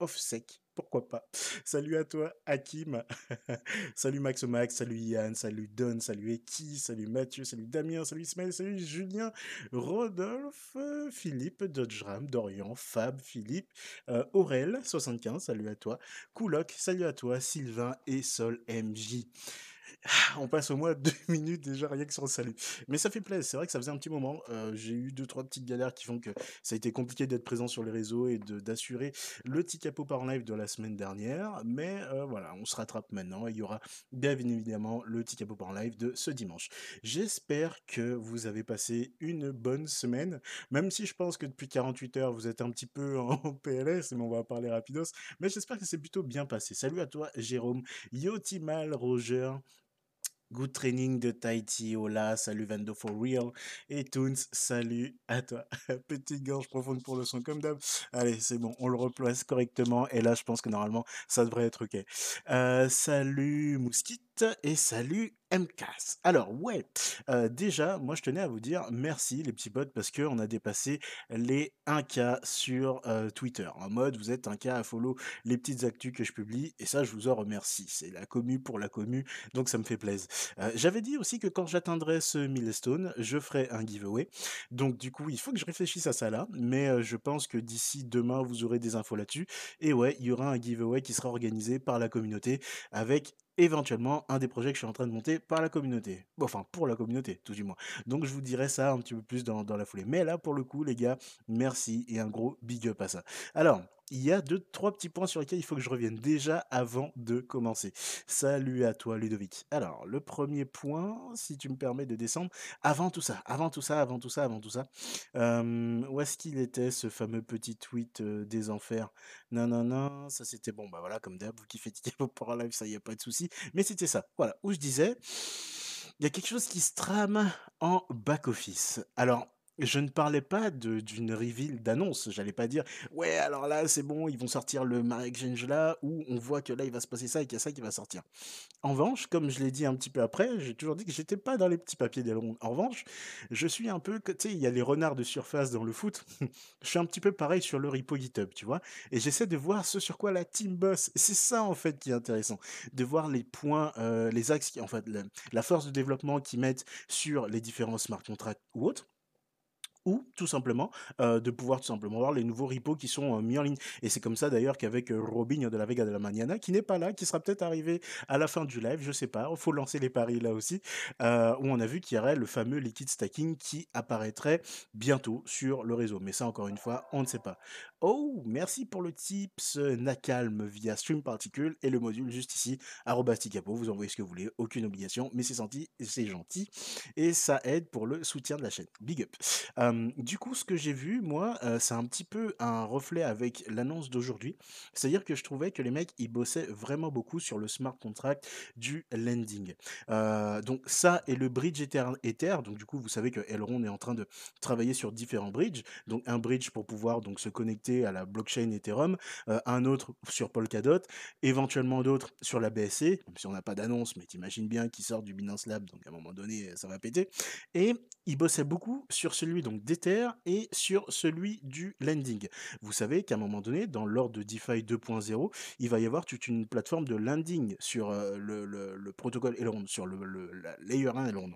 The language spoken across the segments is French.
off sec. Pourquoi pas Salut à toi, Hakim. salut Max Max, salut Yann, salut Don, salut Eki, salut Mathieu, salut Damien, salut Ismaël, salut Julien, Rodolphe, Philippe, Dodgeram, Dorian, Fab, Philippe, euh, Aurel, 75, salut à toi, Kouloc, salut à toi, Sylvain et Sol MJ. On passe au moins deux minutes déjà rien que sur le salut. Mais ça fait plaisir, c'est vrai que ça faisait un petit moment. Euh, j'ai eu deux, trois petites galères qui font que ça a été compliqué d'être présent sur les réseaux et d'assurer le petit capot par live de la semaine dernière. Mais euh, voilà, on se rattrape maintenant. Il y aura bien évidemment le petit capot par live de ce dimanche. J'espère que vous avez passé une bonne semaine, même si je pense que depuis 48 heures, vous êtes un petit peu en PLS, mais on va parler rapidos. Mais j'espère que c'est plutôt bien passé. Salut à toi, Jérôme, Yotimal, Roger, Good training de Tahiti, hola, salut Vando for real. Et Toons, salut à toi. Petite gorge profonde pour le son comme d'hab. Allez, c'est bon, on le replace correctement. Et là, je pense que normalement, ça devrait être OK. Euh, salut Mouskite et salut MCAS. Alors ouais, euh, déjà, moi je tenais à vous dire merci les petits potes parce qu'on a dépassé les 1K sur euh, Twitter. En mode, vous êtes 1K à follow les petites actus que je publie et ça, je vous en remercie. C'est la commu pour la commu, donc ça me fait plaisir. Euh, J'avais dit aussi que quand j'atteindrai ce milestone, je ferai un giveaway. Donc du coup, il faut que je réfléchisse à ça là, mais je pense que d'ici demain, vous aurez des infos là-dessus. Et ouais, il y aura un giveaway qui sera organisé par la communauté avec éventuellement un des projets que je suis en train de monter par la communauté. Bon, enfin, pour la communauté, tout du moins. Donc, je vous dirai ça un petit peu plus dans, dans la foulée. Mais là, pour le coup, les gars, merci et un gros big up à ça. Alors, il y a deux, trois petits points sur lesquels il faut que je revienne déjà avant de commencer. Salut à toi, Ludovic. Alors, le premier point, si tu me permets de descendre, avant tout ça, avant tout ça, avant tout ça, avant tout ça, euh, où est-ce qu'il était ce fameux petit tweet euh, des enfers? Non, non, non, ça c'était bon, bah voilà, comme d'hab, vous qui faites pour live, ça y a pas de souci. Mais c'était ça, voilà, où je disais, il y a quelque chose qui se trame en back-office. Alors, je ne parlais pas d'une reveal d'annonce. J'allais pas dire, ouais, alors là, c'est bon, ils vont sortir le Marie Exchange là, où on voit que là, il va se passer ça et qu'il y a ça qui va sortir. En revanche, comme je l'ai dit un petit peu après, j'ai toujours dit que j'étais pas dans les petits papiers d'Elrond. En revanche, je suis un peu, tu sais, il y a les renards de surface dans le foot. je suis un petit peu pareil sur le repo GitHub, tu vois. Et j'essaie de voir ce sur quoi la team boss. C'est ça, en fait, qui est intéressant. De voir les points, euh, les axes, en fait, la, la force de développement qu'ils mettent sur les différents smart contracts ou autres ou tout simplement de pouvoir tout simplement voir les nouveaux repos qui sont mis en ligne. Et c'est comme ça d'ailleurs qu'avec Robin de la Vega de la Maniana, qui n'est pas là, qui sera peut-être arrivé à la fin du live, je sais pas, il faut lancer les paris là aussi, où on a vu qu'il y aurait le fameux liquid stacking qui apparaîtrait bientôt sur le réseau. Mais ça encore une fois, on ne sait pas. Oh, merci pour le tips Nakalm via Stream Particule et le module juste ici, Ticapo. Vous envoyez ce que vous voulez, aucune obligation, mais c'est senti, c'est gentil et ça aide pour le soutien de la chaîne. Big up. Du coup, ce que j'ai vu, moi, c'est un petit peu un reflet avec l'annonce d'aujourd'hui. C'est-à-dire que je trouvais que les mecs, ils bossaient vraiment beaucoup sur le smart contract du lending. Donc ça et le bridge Ether. Donc du coup, vous savez que Elrond est en train de travailler sur différents bridges. Donc un bridge pour pouvoir donc se connecter à la blockchain Ethereum, un autre sur Polkadot, éventuellement d'autres sur la BSC, même si on n'a pas d'annonce, mais t'imagines bien qu'ils sortent du Binance Lab, donc à un moment donné, ça va péter. Et il bossait beaucoup sur celui donc d'Ether et sur celui du lending. Vous savez qu'à un moment donné, dans l'ordre de DeFi 2.0, il va y avoir toute une plateforme de lending sur euh, le, le, protocole Elrond, sur le, le la Layer 1 Elrond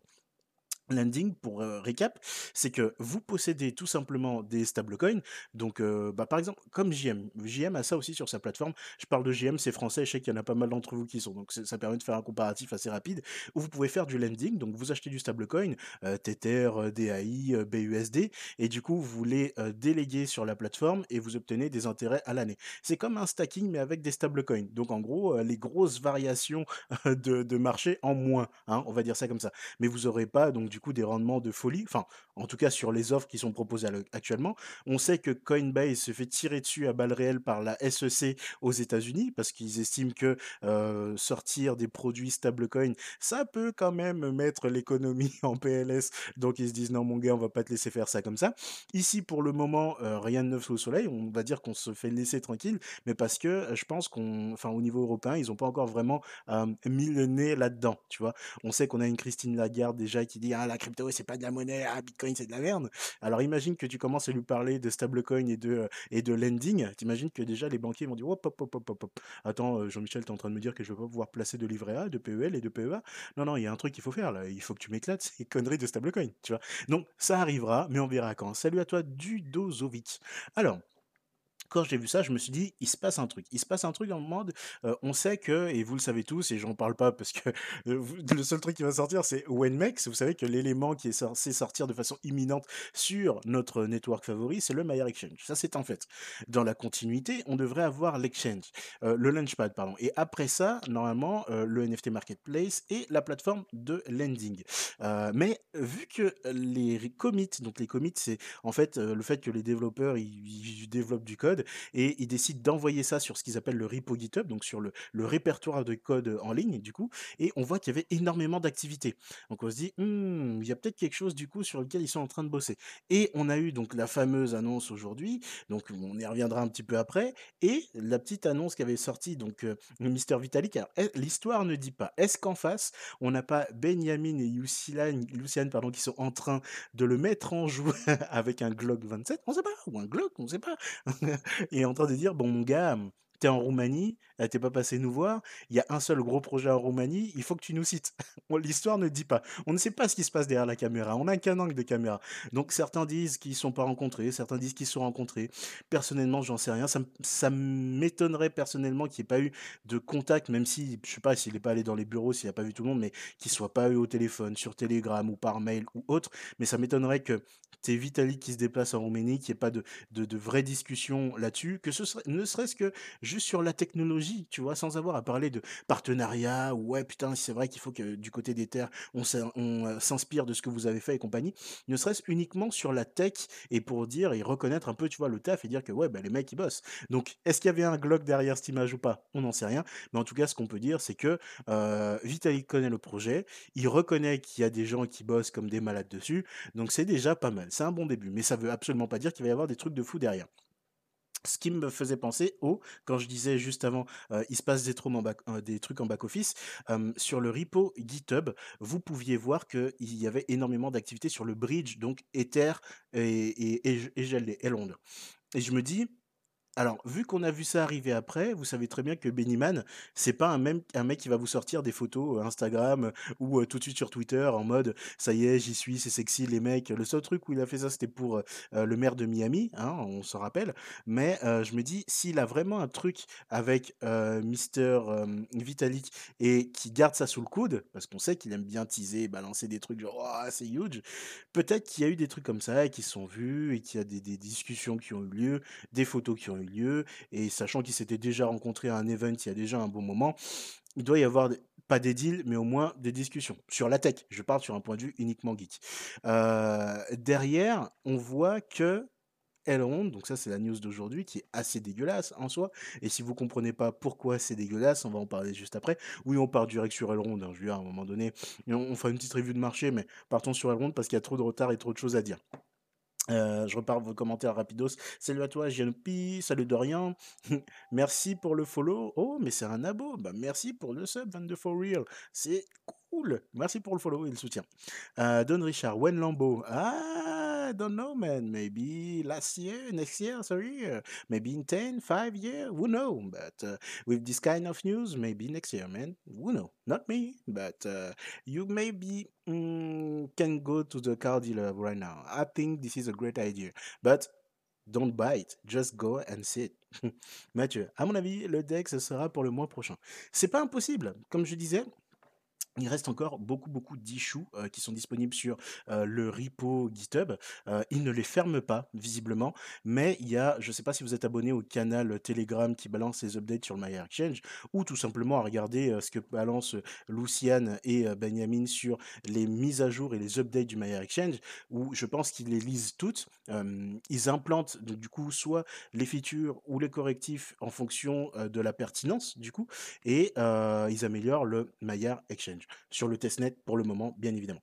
landing pour euh, récap, c'est que vous possédez tout simplement des stablecoins. Donc, bah, par exemple, comme JM, JM a ça aussi sur sa plateforme. Je parle de JM, c'est français. Je sais qu'il y en a pas mal d'entre vous qui sont. Donc, ça permet de faire un comparatif assez rapide où vous pouvez faire du lending. Donc, vous achetez du stablecoin, euh, Tether, DAI, BUSD, et du coup, vous les déléguez sur la plateforme et vous obtenez des intérêts à l'année. C'est comme un stacking mais avec des stablecoins. Donc, en gros, les grosses variations de, de marché en moins. Hein, on va dire ça comme ça. Mais vous n'aurez pas donc du coup des rendements de folie, enfin en tout cas sur les offres qui sont proposées actuellement. On sait que Coinbase se fait tirer dessus à balles réelles par la SEC aux États-Unis parce qu'ils estiment que euh, sortir des produits stablecoin, ça peut quand même mettre l'économie en PLS. Donc ils se disent non mon gars, on va pas te laisser faire ça comme ça. Ici pour le moment, euh, rien de neuf au soleil. On va dire qu'on se fait laisser tranquille, mais parce que euh, je pense qu'on, enfin au niveau européen, ils ont pas encore vraiment mis le nez là-dedans. Tu vois, on sait qu'on a une Christine Lagarde déjà qui dit ah, la crypto, c'est pas de la monnaie, ah, Bitcoin, c'est de la merde. Alors imagine que tu commences à lui parler de stablecoin et de, et de lending. T'imagines que déjà les banquiers vont dire, hop, hop, hop, hop, hop. Attends, Jean-Michel, t'es en train de me dire que je vais pas pouvoir placer de livret A, de PEL et de PEA. Non, non, il y a un truc qu'il faut faire là. Il faut que tu m'éclates ces conneries de stablecoin, tu vois. Donc ça arrivera, mais on verra quand. Salut à toi, Dudozovic. Alors, quand j'ai vu ça, je me suis dit, il se passe un truc. Il se passe un truc en mode, euh, on sait que, et vous le savez tous, et j'en parle pas parce que le seul truc qui va sortir, c'est WenMex. Vous savez que l'élément qui est censé sortir de façon imminente sur notre network favori, c'est le Mayer Exchange. Ça, c'est en fait. Dans la continuité, on devrait avoir l'exchange, le Launchpad, pardon. Et après ça, normalement, le NFT Marketplace et la plateforme de lending. mais vu que les commits, donc les commits, c'est en fait le fait que les développeurs ils développent du code et ils décident d'envoyer ça sur ce qu'ils appellent le repo GitHub, donc sur le, répertoire de code en ligne, du coup, et on voit qu'il y avait énormément d'activités. Donc on se dit, «Hmm, il y a peut-être quelque chose, du coup, sur lequel ils sont en train de bosser. Et on a eu donc la fameuse annonce aujourd'hui, donc on y reviendra un petit peu après, et la petite annonce qui avait sorti, donc euh, Mister Vitalik. L'histoire ne dit pas. Est-ce qu'en face, on n'a pas Benjamin et Luciane, pardon, qui sont en train de le mettre en joue avec un Glock 27 On sait pas, ou un Glock, on sait pas. Et en train de dire, bon, mon gars, t'es en Roumanie, t'es pas passé nous voir, il y a un seul gros projet en Roumanie, il faut que tu nous cites. L'histoire ne dit pas. On ne sait pas ce qui se passe derrière la caméra, on n'a qu'un angle de caméra. Donc certains disent qu'ils ne sont pas rencontrés, certains disent qu'ils sont rencontrés. Personnellement, j'en sais rien. Ça, m'étonnerait personnellement qu'il n'y ait pas eu de contact, même si, je sais pas, s'il n'est pas allé dans les bureaux, s'il n'a pas vu tout le monde, mais qu'il ne soit pas eu au téléphone, sur Telegram ou par mail ou autre. Mais ça m'étonnerait que c'est Vitalik qui se déplace en Roumanie, qu'il n'y ait pas de, de, de vraies discussions là-dessus, que ce ne serait-ce que juste sur la technologie, tu vois, sans avoir à parler de partenariat, ou ouais, putain, c'est vrai qu'il faut que du côté des terres, on euh, s'inspire de ce que vous avez fait et compagnie, ne serait-ce uniquement sur la tech et pour dire et reconnaître un peu, tu vois, le taf et dire que ouais, bah, les mecs, ils bossent. Donc, est-ce qu'il y avait un Glock derrière cette image ou pas? On n'en sait rien. Mais en tout cas, ce qu'on peut dire, c'est que euh, Vitalik connaît le projet, il reconnaît qu'il y a des gens qui bossent comme des malades dessus, donc c'est déjà pas mal. C'est un bon début, mais ça veut absolument pas dire qu'il va y avoir des trucs de fou derrière. Ce qui me faisait penser au, quand je disais juste avant, euh, il se passe des, euh, trucs en back-office, sur le repo GitHub, vous pouviez voir qu'il y avait énormément d'activités sur le bridge, donc Ether et, et, et, et, et Londres. Et je me dis, alors, vu qu'on a vu ça arriver après, vous savez très bien que Bennyman, c'est pas un, même, un mec qui va vous sortir des photos Instagram ou tout de suite sur Twitter en mode ça y est, j'y suis, c'est sexy les mecs. Le seul truc où il a fait ça, c'était pour le maire de Miami, hein, on se rappelle. Mais je me dis, s'il a vraiment un truc avec Mister Vitalik et qui garde ça sous le coude, parce qu'on sait qu'il aime bien teaser, balancer des trucs genre oh, c'est huge, peut-être qu'il y a eu des trucs comme ça et qui sont vus et qu'il y a des, des discussions qui ont eu lieu, des photos qui ont eu lieu, et sachant qu'ils s'étaient déjà rencontrés à un event il y a déjà un bon moment, il doit y avoir pas des deals, mais au moins des discussions sur la tech. Je parle sur un point de vue uniquement geek. Euh, derrière, on voit que Elrond, donc ça c'est la news d'aujourd'hui qui est assez dégueulasse en soi. Et si vous comprenez pas pourquoi c'est dégueulasse, on va en parler juste après. Oui, on part direct sur Elrond, hein, je veux à un moment donné, on, on fera une petite revue de marché, mais partons sur Elrond parce qu'il y a trop de retard et trop de choses à dire. Euh, je repars vos commentaires rapidos. Salut à toi, Gianoupi. Salut Dorian. merci pour le follow. Oh, mais c'est un abo. Bah, merci pour le sub, 22 for real. C'est Merci pour le follow et le soutien. Euh, Don Richard, Wen Lambeau. Ah, I don't know, man. Maybe last year, next year, sorry. Maybe in 10, 5 years. Who know? But uh, with this kind of news, maybe next year, man. Who know? Not me, but uh, you maybe mm, can go to the car dealer right now. I think this is a great idea. But don't buy it, just go and sit. Mathieu, à mon avis, le deck, ce sera pour le mois prochain. C'est pas impossible. Comme je disais, il reste encore beaucoup, beaucoup d'issues euh, qui sont disponibles sur euh, le repo GitHub. Euh, il ne les ferme pas, visiblement, mais il y a, je ne sais pas si vous êtes abonné au canal Telegram qui balance les updates sur My Exchange, ou tout simplement à regarder ce que balancent Luciane et Benjamin sur les mises à jour et les updates du My Exchange, où je pense qu'ils les lisent toutes. ils implantent du coup soit les features ou les correctifs en fonction de la pertinence, du coup, et ils améliorent le My Exchange sur le testnet pour le moment, bien évidemment.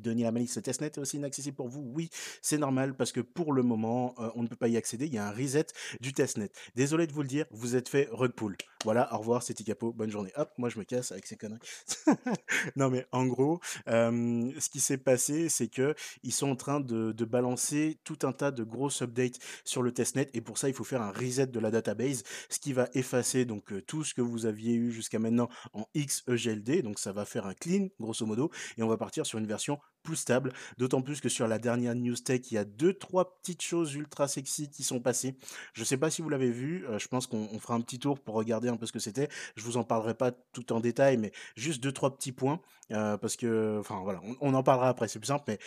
Denis Lamalix, ce testnet est aussi inaccessible pour vous? Oui, c'est normal parce que pour le moment, euh, on ne peut pas y accéder. Il y a un reset du testnet. Désolé de vous le dire, vous êtes fait rugpool. Voilà, au revoir, c'était Capo, bonne journée. Hop, moi je me casse avec ces conneries. non mais en gros, ce qui s'est passé, c'est que ils sont en train de, de balancer tout un tas de grosses updates sur le testnet et pour ça, il faut faire un reset de la database, ce qui va effacer donc euh, tout ce que vous aviez eu jusqu'à maintenant en XEGLD. Donc ça va faire un clean, grosso modo, et on va partir sur une version plus stable, d'autant plus que sur la dernière news tech, il y a deux trois petites choses ultra sexy qui sont passées. Je sais pas si vous l'avez vu, euh, je pense qu'on on fera un petit tour pour regarder un peu ce que c'était. Je vous en parlerai pas tout en détail, mais juste deux trois petits points euh, parce que, enfin voilà, on, on en parlera après, c'est plus simple, mais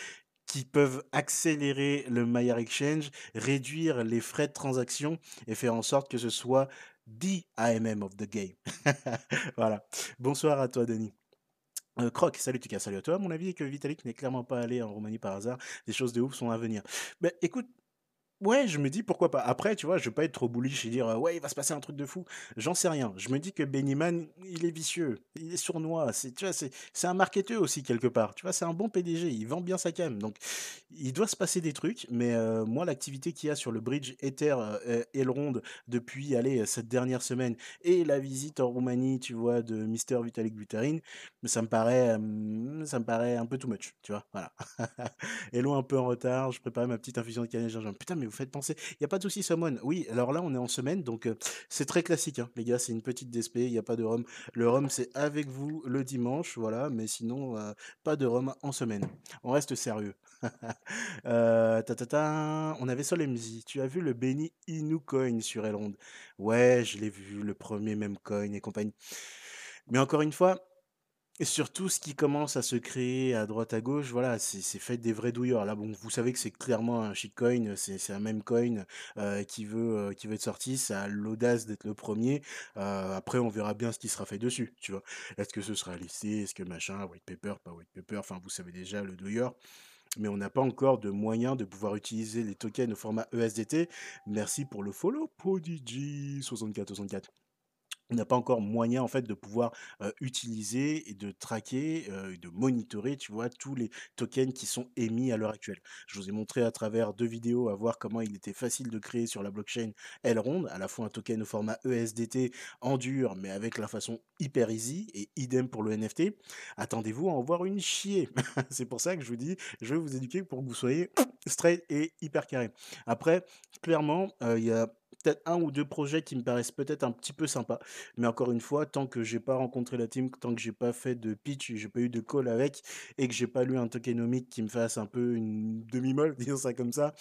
qui peuvent accélérer le Maillard Exchange, réduire les frais de transaction et faire en sorte que ce soit the AMM of the game. voilà. Bonsoir à toi, Denis. Euh, Croc, salut Tuka, salut à toi. Mon avis est que Vitalik n'est clairement pas allé en Roumanie par hasard. Des choses de ouf sont à venir. Ben, écoute, Ouais, je me dis pourquoi pas. Après, tu vois, je vais pas être trop bullish et dire euh, ouais, il va se passer un truc de fou. J'en sais rien. Je me dis que Bennyman, il est vicieux, il est sournois. C'est, tu vois, c'est, c'est un marketeur aussi quelque part. Tu vois, c'est un bon PDG. Il vend bien sa cam. Donc, il doit se passer des trucs. Mais euh, moi, l'activité qu'il y a sur le bridge Ether euh, Elrond depuis, allez, cette dernière semaine et la visite en Roumanie, tu vois, de Mister Vitalik Buterin, ça me paraît, euh, ça me paraît un peu too much. Tu vois, voilà. Hello, un peu en retard. Je prépare ma petite infusion de cannelle gingembre. Putain, mais vous faites penser. Il n'y a pas de souci, Summon. Oui, alors là, on est en semaine, donc euh, c'est très classique, hein, les gars. C'est une petite DSP, il n'y a pas de rhum. Le rhum, c'est avec vous le dimanche, voilà, mais sinon, euh, pas de rhum en semaine. On reste sérieux. euh, ta, ta, ta, on avait Solemzi. Tu as vu le Benny Inu Coin sur Elrond? Ouais, je l'ai vu, le premier même coin et compagnie. Mais encore une fois, et surtout, ce qui commence à se créer à droite à gauche, voilà, c'est fait des vrais douilleurs. Là, bon, vous savez que c'est clairement un shitcoin, c'est un même coin euh, qui veut euh, qui veut être sorti, ça a l'audace d'être le premier. Euh, après, on verra bien ce qui sera fait dessus, tu vois. Est-ce que ce sera listé, est-ce que machin, white paper, pas white paper, enfin, vous savez déjà le douilleur. Mais on n'a pas encore de moyen de pouvoir utiliser les tokens au format ESDT. Merci pour le follow, Prodigy 6464 on n'a pas encore moyen en fait de pouvoir utiliser et de traquer et de monitorer, tu vois, tous les tokens qui sont émis à l'heure actuelle. Je vous ai montré à travers deux vidéos à voir comment il était facile de créer sur la blockchain Elrond, à la fois un token au format ESDT en dur, mais avec la façon hyper easy et idem pour le NFT. Attendez-vous à en voir une chier. C'est pour ça que je vous dis, je vais vous éduquer pour que vous soyez straight et hyper carré. Après, clairement, euh, il y a peut-être un ou deux projets qui me paraissent peut-être un petit peu sympas. Mais encore une fois, tant que j'ai pas rencontré la team, tant que j'ai pas fait de pitch, j'ai pas eu de call avec et que j'ai pas lu un tokenomic qui me fasse un peu une demi-molle, disons ça comme ça,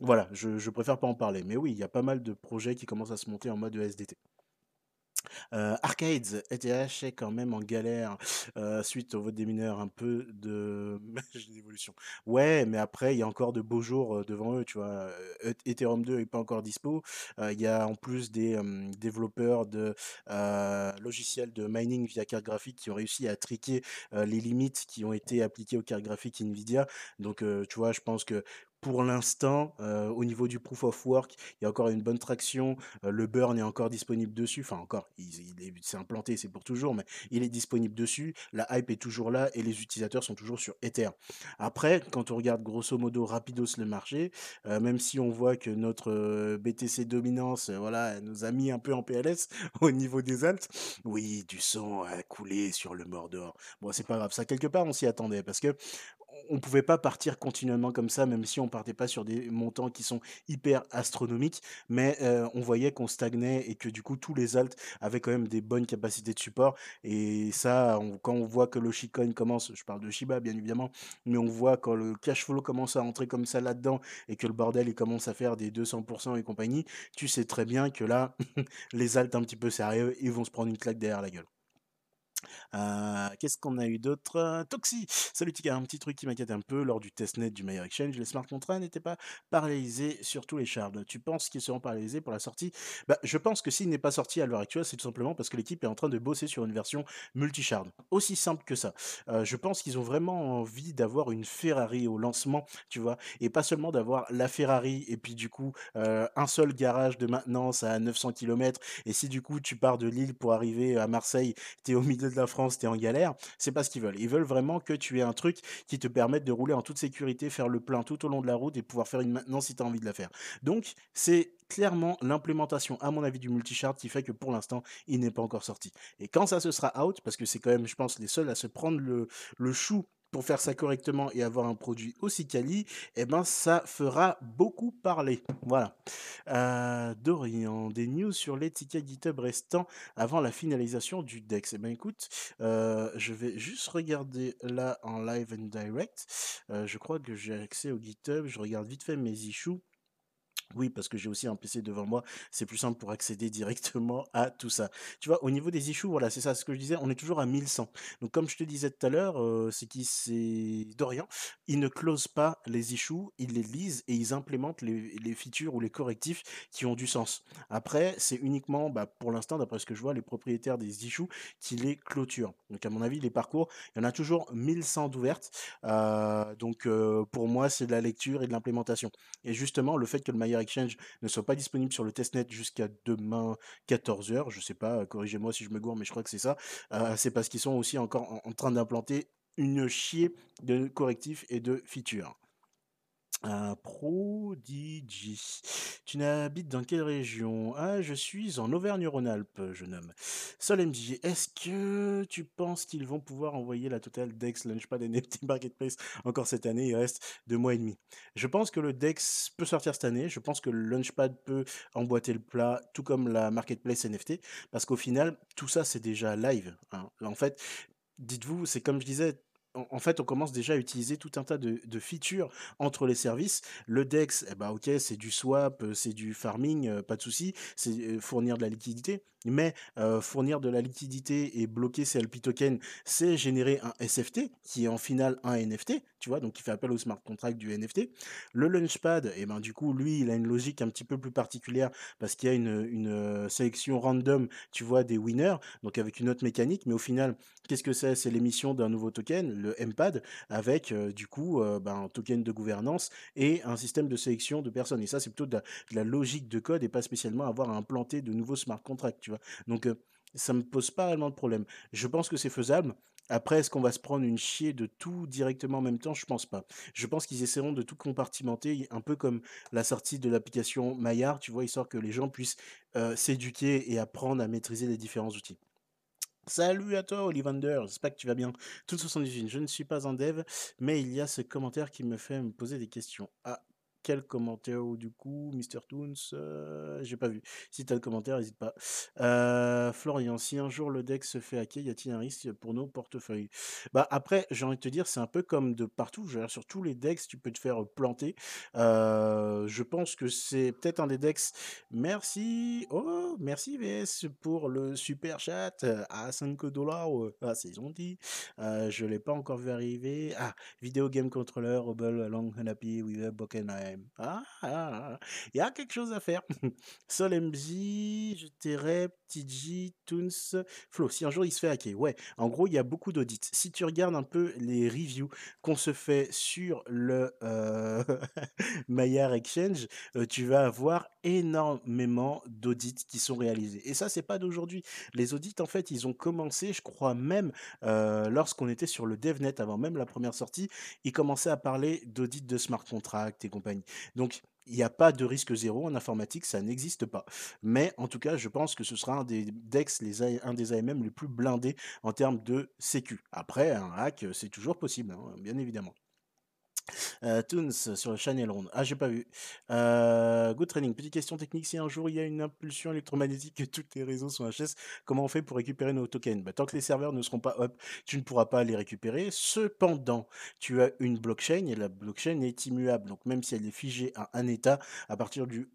voilà, je, je préfère pas en parler. Mais oui, il y a pas mal de projets qui commencent à se monter en mode SDT. Euh, Arcades ETH est quand même en galère euh, suite au vote des mineurs, un peu de d'évolution. Ouais, mais après, il y a encore de beaux jours euh, devant eux, tu vois. E- Ethereum 2 est pas encore dispo. Il y a en plus des développeurs de logiciels de mining via carte graphique qui ont réussi à triquer les limites qui ont été appliquées aux cartes graphiques Nvidia. Donc, tu vois, je pense que pour l'instant, au niveau du proof of work, il y a encore une bonne traction. le burn est encore disponible dessus. Enfin, encore, il, il est, c'est implanté, c'est pour toujours, mais il est disponible dessus. La hype est toujours là et les utilisateurs sont toujours sur Ether. Après, quand on regarde grosso modo rapidos le marché, même si on voit que notre BTC dominance, voilà, nous a mis un peu en PLS au niveau des altes, oui, du sang a coulé sur le Mordor. Bon, c'est pas grave, ça quelque part on s'y attendait parce que on pouvait pas partir continuellement comme ça, même si on partait pas sur des montants qui sont hyper astronomiques, mais euh, on voyait qu'on stagnait et que du coup tous les alts avaient quand même des bonnes capacités de support. Et ça, quand on voit que le shitcoin commence, je parle de Shiba bien évidemment, mais on voit quand le cash flow commence à entrer comme ça là-dedans et que le bordel commence à faire des 200% et compagnie, tu sais très bien que là, les alts un petit peu sérieux, ils vont se prendre une claque derrière la gueule. Euh, Qu'est-ce qu'on a eu d'autre? Euh, Toxi Salut Tika, un petit truc qui m'inquiète un peu lors du testnet du Meilleur Exchange, les smart contracts n'étaient pas paralysés sur tous les shards. Tu penses qu'ils seront paralysés pour la sortie? Bah, Je pense que s'il n'est pas sorti à l'heure actuelle, c'est tout simplement parce que l'équipe est en train de bosser sur une version multi-shard. Aussi simple que ça. Euh, je pense qu'ils ont vraiment envie d'avoir une Ferrari au lancement, tu vois, et pas seulement d'avoir la Ferrari et puis du coup un seul garage de maintenance à 900 km. Et si du coup tu pars de Lille pour arriver à Marseille, tu es au milieu de la France, tu es en galère, c'est pas ce qu'ils veulent. Ils veulent vraiment que tu aies un truc qui te permette de rouler en toute sécurité, faire le plein tout au long de la route et pouvoir faire une maintenance si tu as envie de la faire. Donc, c'est clairement l'implémentation, à mon avis, du multichart qui fait que pour l'instant, il n'est pas encore sorti. Et quand ça se sera out, parce que c'est quand même, je pense, les seuls à se prendre le, le chou pour faire ça correctement et avoir un produit aussi quali, eh ben ça fera beaucoup parler. Voilà. Euh, Dorian, des news sur les GitHub restants avant la finalisation du DEX. Eh ben écoute, euh, je vais juste regarder là en live and direct. Euh, je crois que j'ai accès au GitHub. Je regarde vite fait mes issues. Oui, parce que j'ai aussi un PC devant moi, c'est plus simple pour accéder directement à tout ça. Tu vois, au niveau des issues, voilà, c'est ça ce que je disais, on est toujours à 1100. Donc comme je te disais tout à l'heure, euh, c'est qui c'est Dorian, ils ne closent pas les issues, ils les lisent et ils implémentent les, features ou les correctifs qui ont du sens. Après, c'est uniquement, bah, pour l'instant, d'après ce que je vois, les propriétaires des issues qui les clôturent. Donc à mon avis, les parcours, il y en a toujours 1100 d'ouvertes. Euh, donc euh, pour moi, c'est de la lecture et de l'implémentation. Et justement, le fait que le Exchange ne soit pas disponible sur le testnet jusqu'à demain 14h. Je sais pas, corrigez-moi si je me gourre, mais je crois que c'est ça. Euh, c'est parce qu'ils sont aussi encore en, en train d'implanter une chier de correctifs et de features. Un Prodigy. Tu n'habites dans quelle région? Ah, je suis en Auvergne-Rhône-Alpes, jeune homme. Sol MJ, est-ce que tu penses qu'ils vont pouvoir envoyer la totale DEX Launchpad NFT Marketplace encore cette année? Il reste deux mois et demi. Je pense que le DEX peut sortir cette année. Je pense que le Launchpad peut emboîter le plat, tout comme la Marketplace NFT, parce qu'au final, tout ça, c'est déjà live. hein. En fait, dites-vous, c'est comme je disais, en fait, on commence déjà à utiliser tout un tas de, features entre les services. Le DEX, eh ben, ok, c'est du swap, euh, c'est du farming, euh, pas de souci, c'est euh, fournir de la liquidité. Mais fournir de la liquidité et bloquer ces LP tokens, c'est générer un SFT qui est en final un NFT, tu vois, donc qui fait appel au smart contract du NFT. Le Launchpad, eh ben, du coup, lui, il a une logique un petit peu plus particulière parce qu'il y a une, une sélection random, tu vois, des winners, donc avec une autre mécanique. Mais au final, qu'est-ce que c'est? C'est l'émission d'un nouveau token, le MPAD, avec euh, du coup euh, ben, un token de gouvernance et un système de sélection de personnes. Et ça, c'est plutôt de la, logique de code et pas spécialement avoir à implanter de nouveaux smart contracts, tu vois. Donc, euh, ça me pose pas réellement de problème. Je pense que c'est faisable. Après, est-ce qu'on va se prendre une chier de tout directement en même temps? Je pense pas. Je pense qu'ils essaieront de tout compartimenter, un peu comme la sortie de l'application Maillard, tu vois, histoire que les gens puissent s'éduquer et apprendre à maîtriser les différents outils. Salut à toi, Olivander, j'espère que tu vas bien. Toute 78, je ne suis pas un dev, mais il y a ce commentaire qui me fait me poser des questions. Ah, quel commentaire ou du coup, Mr. Toons euh, J'ai pas vu. Si tu as le commentaire, n'hésite pas. Euh, Florian, si un jour le deck se fait hacker, y a-t-il un risque pour nos portefeuilles? Bah après, j'ai envie de te dire, c'est un peu comme de partout. Je sur tous les decks, tu peux te faire planter. Euh, je pense que c'est peut-être un des decks. Merci. Oh, merci VS pour le super chat à 5 dollars. Ah, c'est gentil. Euh, je l'ai pas encore vu arriver. Ah, Video Game Controller, Hubble, Long Happy, with Ah, ah, ah, il y a quelque chose à faire. Sol MJ, je dirais TG, Toons, Flo. Si un jour il se fait hacker, ouais. En gros, il y a beaucoup d'audits. Si tu regardes un peu les reviews qu'on se fait sur le euh, Maillard Exchange, euh, tu vas avoir énormément d'audits qui sont réalisés. Et ça, c'est pas d'aujourd'hui. Les audits, en fait, ils ont commencé, je crois même, euh, lorsqu'on était sur le DevNet, avant même la première sortie, ils commençaient à parler d'audits de smart contract et compagnie. Donc, il n'y a pas de risque zéro en informatique, ça n'existe pas. Mais en tout cas, je pense que ce sera un des DEX, les un des AMM les plus blindés en termes de sécu. Après, un hack, c'est toujours possible, hein, bien évidemment. Euh, Toons sur le Channel Ronde. Ah, j'ai pas vu. Euh, good training. Petite question technique. Si un jour il y a une impulsion électromagnétique et tous les réseaux sont HS, comment on fait pour récupérer nos tokens? Bah, Tant que les serveurs ne seront pas up, tu ne pourras pas les récupérer. Cependant, tu as une blockchain et la blockchain est immuable. Donc, même si elle est figée à un état, à partir du,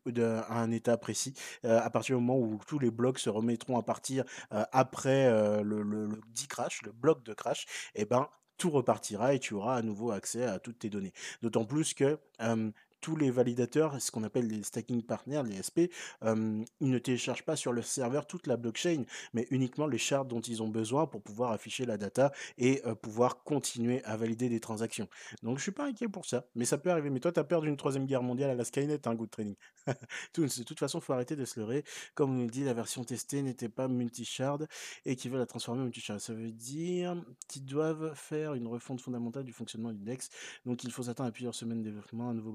état précis, euh, à partir du moment où tous les blocs se remettront à partir euh, après le, le, le dit crash, le bloc de crash, eh ben, tout repartira et tu auras à nouveau accès à toutes tes données. D'autant plus que tous les validateurs, ce qu'on appelle les stacking partners, les SP, ils ne téléchargent pas sur le serveur toute la blockchain, mais uniquement les shards dont ils ont besoin pour pouvoir afficher la data et pouvoir continuer à valider des transactions. Donc je suis pas inquiet pour ça, mais ça peut arriver. Mais toi, tu as peur d'une troisième guerre mondiale à la Skynet, un hein, good training. de toute façon, faut arrter de se leurrer. Comme on dit, la version testée n'était pas multi-shard et qu'ils veulent la transformer en multi-shard. Ça veut dire qu'ils doivent faire une refonte fondamentale du fonctionnement du DEX. Donc il faut s'attendre à plusieurs semaines de développement, un nouveau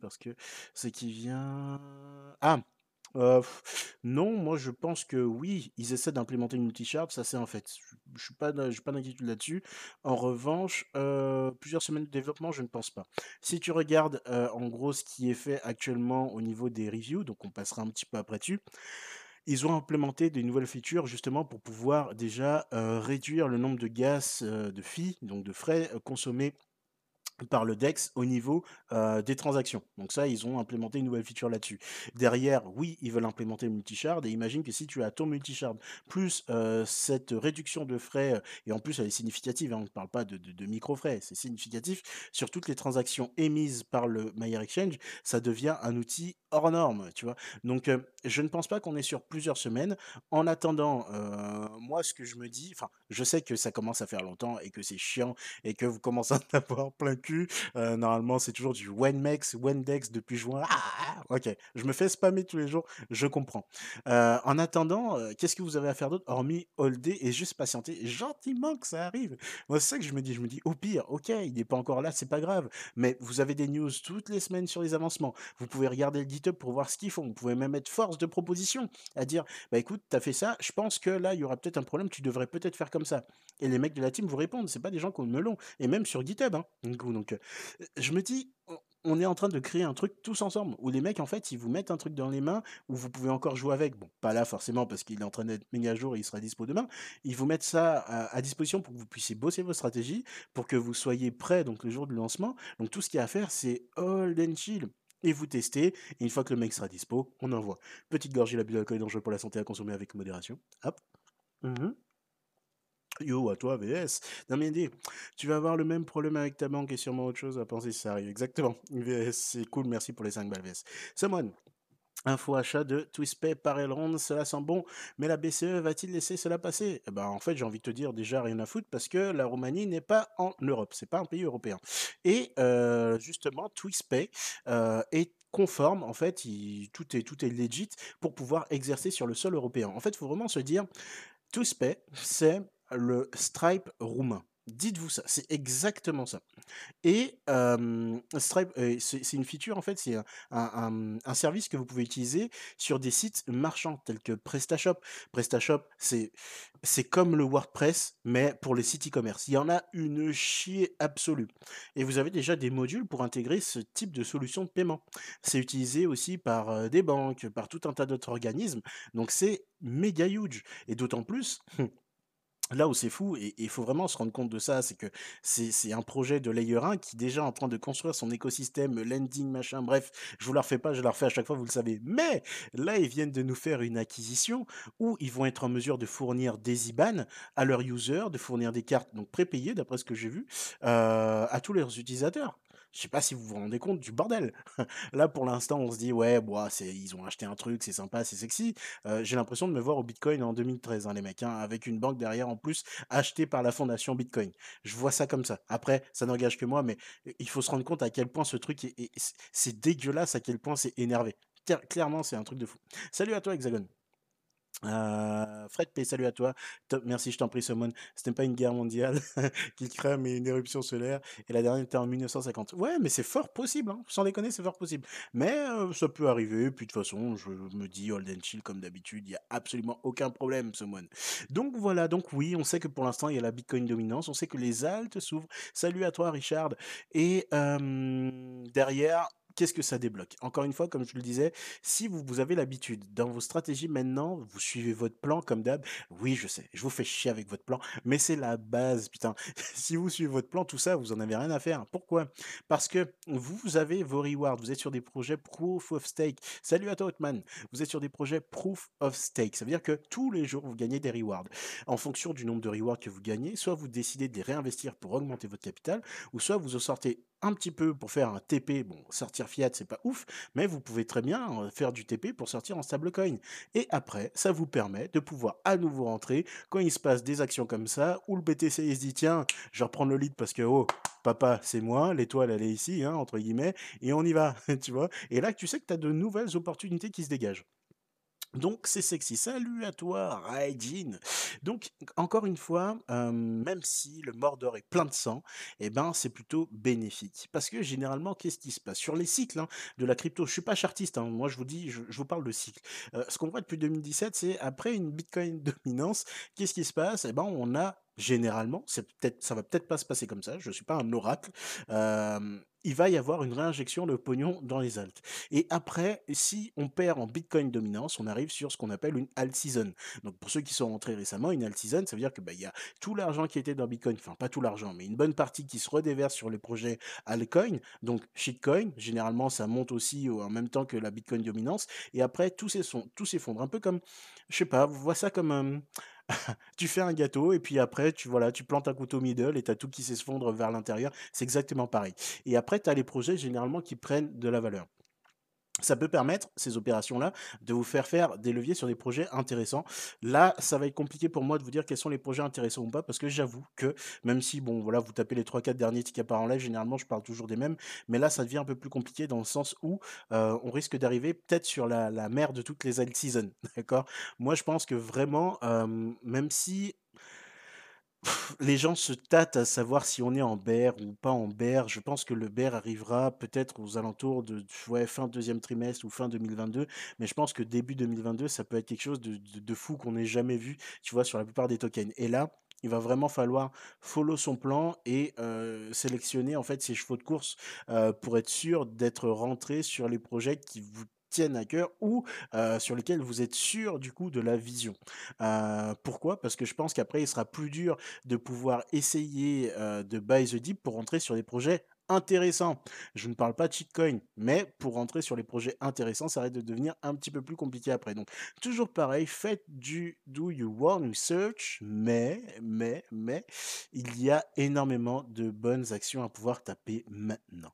Parce que ce qui vient... Ah non, moi je pense que oui, ils essaient d'implémenter une multi-shard, ça c'est en fait. Je suis pas, j'ai pas d'inquiétude là-dessus. En revanche, plusieurs semaines de développement, je ne pense pas. Si tu regardes en gros ce qui est fait actuellement au niveau des reviews, donc on passera un petit peu après dessus. Ils ont implémenté des nouvelles features justement pour pouvoir déjà réduire le nombre de gaz, de filles, donc de frais consommés par le DEX au niveau des transactions. Donc ça, ils ont implémenté une nouvelle feature là-dessus. Derrière, oui, ils veulent implémenter le multi-shard et imagine que si tu as ton multi-shard plus cette réduction de frais, et en plus elle est significative, hein, on ne parle pas de, micro-frais, c'est significatif, sur toutes les transactions émises par le Mayer Exchange, ça devient un outil hors norme, tu vois. Donc je ne pense pas qu'on est sur plusieurs semaines. En attendant, moi ce que je me dis, enfin, je sais que ça commence à faire longtemps et que c'est chiant et que vous commencez à en avoir plein normalement, c'est toujours du Wenmex, Wendex depuis juin. Ah, ok, je me fais spammer tous les jours, je comprends. En attendant, qu'est-ce que vous avez à faire d'autre hormis holder et juste patienter? Gentiment que ça arrive Moi, c'est ça que je me dis. Je me dis, au pire, ok, il n'est pas encore là, c'est pas grave. Mais vous avez des news toutes les semaines sur les avancements. Vous pouvez regarder le GitHub pour voir ce qu'ils font. Vous pouvez même être force de proposition à dire, bah écoute, t'as fait ça, je pense que là, il y aura peut-être un problème, tu devrais peut-être faire comme ça. Et les mecs de la team vous répondent. C'est pas des gens qui ont melon. Et même sur GitHub, hein. Je me dis, on est en train de créer un truc tous ensemble, où les mecs, en fait, ils vous mettent un truc dans les mains, où vous pouvez encore jouer avec. Bon, pas là forcément, parce qu'il est en train d'être méga à jour et il sera dispo demain. Ils vous mettent ça à, disposition pour que vous puissiez bosser vos stratégies, pour que vous soyez prêts, donc le jour du lancement. Donc tout ce qu'il y a à faire, c'est hold and chill. Et vous testez, et une fois que le mec sera dispo, on envoie. Petite gorgée, la bulle d'alcool dangereux pour la santé à consommer avec modération. Hop. Mmh Yo, à toi, VS. Non, mais tu vas avoir le même problème avec ta banque et sûrement autre chose à penser si ça arrive. Exactement. VS, c'est cool, merci pour les 5 balles, VS. Samoine. Info achat de TwistPay par Elrond, cela sent bon, mais la BCE va-t-il laisser cela passer? Eh ben, En fait, j'ai envie de te dire déjà rien à foutre parce que la Roumanie n'est pas en Europe, c'est pas un pays européen. Et euh, justement, TwistPay euh, est conforme, en fait, tout, est, tout est legit pour pouvoir exercer sur le sol européen. En fait, il faut vraiment se dire, TwistPay, c'est le Stripe roumain. Dites-vous ça, c'est exactement ça. Et Stripe, c'est une feature en fait, c'est un, service que vous pouvez utiliser sur des sites marchands tels que PrestaShop. PrestaShop, c'est comme le WordPress, mais pour les sites e-commerce. Il y en a une chier absolue. Et vous avez déjà des modules pour intégrer ce type de solution de paiement. C'est utilisé aussi par des banques, par tout un tas d'autres organismes. Donc c'est méga huge. Et d'autant plus, Là où c'est fou, et il faut vraiment se rendre compte de ça, c'est que c'est un projet de Layer 1 qui est déjà en train de construire son écosystème, landing, machin, bref, je vous la refais pas, je la refais à chaque fois, vous le savez. Mais là, ils viennent de nous faire une acquisition où ils vont être en mesure de fournir des IBAN à leurs users, de fournir des cartes donc prépayées, d'après ce que j'ai vu, euh, à tous leurs utilisateurs. Je sais pas si vous vous rendez compte du bordel. Là, pour l'instant, on se dit, ouais, ils ont acheté un truc, c'est sympa, c'est sexy. Euh, j'ai l'impression de me voir au Bitcoin en 2013, hein, les mecs, hein, avec une banque derrière en plus, achetée par la fondation Bitcoin. Je vois ça comme ça. Après, ça n'engage que moi, mais il faut se rendre compte à quel point ce truc est, c'est dégueulasse, à quel point c'est énervé. Clairement, c'est un truc de fou. Salut à toi, Hexagone. Euh, Fred P, salut à toi. merci, je t'en prie, Simon. Ce n'est pas une guerre mondiale qui crée, mais une éruption solaire. Et la dernière était en 1950. Ouais, mais c'est fort possible, hein. sans déconner, c'est fort possible. Mais euh, ça peut arriver. Puis de toute façon, je me dis hold and chill comme d'habitude. Il n'y a absolument aucun problème, Simon. Donc voilà, donc oui, on sait que pour l'instant, il y a la Bitcoin dominance. On sait que les altes s'ouvrent. Salut à toi, Richard. Et euh, derrière, qu'est-ce que ça débloque? Encore une fois, comme je le disais, si vous, vous avez l'habitude dans vos stratégies maintenant, vous suivez votre plan comme d'hab. Oui, je sais, je vous fais chier avec votre plan, mais c'est la base, putain. si vous suivez votre plan, tout ça, vous en avez rien à faire. Pourquoi? Parce que vous, avez vos rewards, vous êtes sur des projets proof of stake. Salut à toi, Hotman. Vous êtes sur des projets proof of stake. Ça veut dire que tous les jours, vous gagnez des rewards. En fonction du nombre de rewards que vous gagnez, soit vous décidez de les réinvestir pour augmenter votre capital, ou soit vous en sortez un petit peu pour faire un TP, bon, sortir fiat, c'est pas ouf, mais vous pouvez très bien faire du TP pour sortir en stablecoin. Et après, ça vous permet de pouvoir à nouveau rentrer quand il se passe des actions comme ça, où le BTC se dit tiens, je reprends le lead parce que oh, papa, c'est moi, l'étoile elle est ici, hein, entre guillemets, et on y va, tu vois. Et là, tu sais que tu as de nouvelles opportunités qui se dégagent. Donc c'est sexy. Salut à toi, Raijin. Donc encore une fois, même si le Mordor est plein de sang, eh ben c'est plutôt bénéfique. Parce que généralement, qu'est-ce qui se passe? Sur les cycles hein, de la crypto Je suis pas chartiste. Hein, moi je vous dis, je, vous parle de cycle. ce qu'on voit depuis 2017, c'est après une Bitcoin dominance, qu'est-ce qui se passe? Eh ben on a généralement, c'est peut-être, ça va peut-être pas se passer comme ça, je suis pas un oracle, il va y avoir une réinjection de pognon dans les alts. Et après, si on perd en Bitcoin dominance, on arrive sur ce qu'on appelle une alt season. Donc pour ceux qui sont rentrés récemment, une alt season, ça veut dire que bah, il y a tout l'argent qui était dans Bitcoin, enfin pas tout l'argent, mais une bonne partie qui se redéverse sur les projets altcoin, donc shitcoin. Généralement, ça monte aussi en même temps que la Bitcoin dominance. Et après, tout s'effondre, un peu comme, je sais pas, vous voyez ça comme tu fais un gâteau et puis après, tu, voilà, tu plantes un couteau middle et tu as tout qui s'effondre vers l'intérieur. C'est exactement pareil. Et après, tu as les projets généralement qui prennent de la valeur ça peut permettre, ces opérations-là, de vous faire faire des leviers sur des projets intéressants. Là, ça va être compliqué pour moi de vous dire quels sont les projets intéressants ou pas, parce que j'avoue que, même si, bon, voilà, vous tapez les 3-4 derniers tickets par en live, généralement, je parle toujours des mêmes, mais là, ça devient un peu plus compliqué dans le sens où euh, on risque d'arriver peut-être sur la, mer de toutes les alt seasons, d'accord? Moi, je pense que vraiment, euh, même si les gens se tâtent à savoir si on est en bear ou pas en bear. Je pense que le bear arrivera peut-être aux alentours de ouais, fin deuxième trimestre ou fin 2022. Mais je pense que début 2022, ça peut être quelque chose de, de, fou qu'on n'ait jamais vu, tu vois, sur la plupart des tokens. Et là, il va vraiment falloir follow son plan et sélectionner en fait ses chevaux de course pour être sûr d'être rentré sur les projets qui vous tiennent à cœur ou sur lesquels vous êtes sûr du coup de la vision. pourquoi? Parce que je pense qu'après il sera plus dur de pouvoir essayer de buy the deep pour rentrer sur des projets intéressants. Je ne parle pas de shitcoin, mais pour rentrer sur les projets intéressants, ça risque de devenir un petit peu plus compliqué après. Donc, toujours pareil, faites du do you want research, mais, mais, mais, il y a énormément de bonnes actions à pouvoir taper maintenant.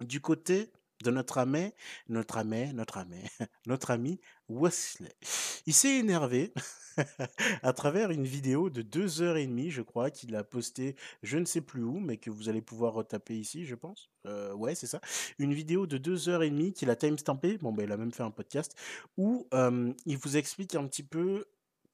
Du côté de notre ami, notre ami, notre ami, notre ami Wesley. Il s'est énervé à travers une vidéo de deux heures et demie, je crois, qu'il a posté, je ne sais plus où, mais que vous allez pouvoir retaper ici, je pense. Euh, ouais, c'est ça. Une vidéo de deux heures et demie qu'il a timestampé. Bon, ben, il a même fait un podcast où il vous explique un petit peu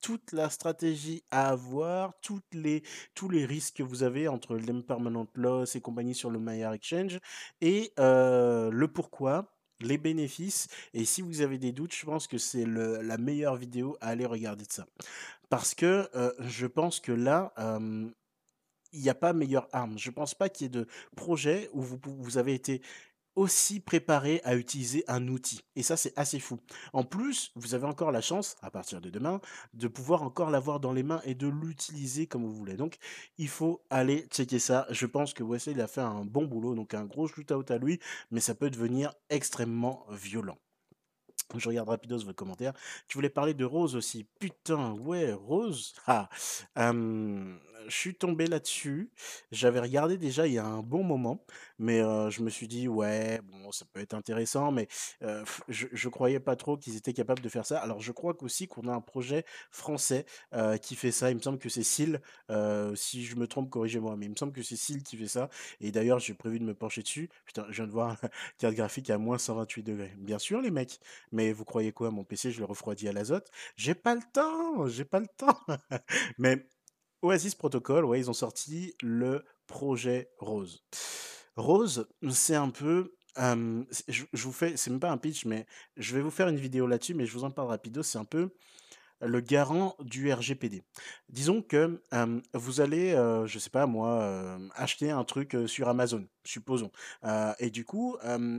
toute la stratégie à avoir, les, tous les risques que vous avez entre l'impermanent loss et compagnie sur le Maillard Exchange, et le pourquoi, les bénéfices. Et si vous avez des doutes, je pense que c'est la meilleure vidéo à aller regarder de ça. Parce que je pense que là, il n'y a pas meilleure arme. Je pense pas qu'il y ait de projet où vous, vous avez été aussi préparé à utiliser un outil. Et ça, c'est assez fou. En plus, vous avez encore la chance, à partir de demain, de pouvoir encore l'avoir dans les mains et de l'utiliser comme vous voulez. Donc, il faut aller checker ça. Je pense que Wesley, a fait un bon boulot, donc un gros shoot-out à lui, mais ça peut devenir extrêmement violent. Je regarde rapidos votre commentaire. Tu voulais parler de Rose aussi. Putain, ouais, Rose. Ah, je suis tombé là-dessus. J'avais regardé déjà il y a un bon moment, mais je me suis dit, ouais, bon, ça peut être intéressant, mais je, croyais pas trop qu'ils étaient capables de faire ça. Alors, je crois aussi qu'on a un projet français qui fait ça. Il me semble que c'est si je me trompe, corrigez-moi, mais il me semble que c'est qui fait ça. Et d'ailleurs, j'ai prévu de me pencher dessus. Putain, je viens de voir carte graphique à moins 128 degrés. Bien sûr, les mecs, mais vous croyez quoi? Mon PC, je le refroidis à l'azote. J'ai pas le temps, j'ai pas le temps. mais Oasis Protocol, ouais, ils ont sorti le projet Rose. Rose, c'est un peu. je, vous fais, c'est même pas un pitch, mais je vais vous faire une vidéo là-dessus, mais je vous en parle rapido. C'est un peu le garant du RGPD. Disons que vous allez, je je sais pas moi, acheter un truc sur Amazon, supposons. et du coup,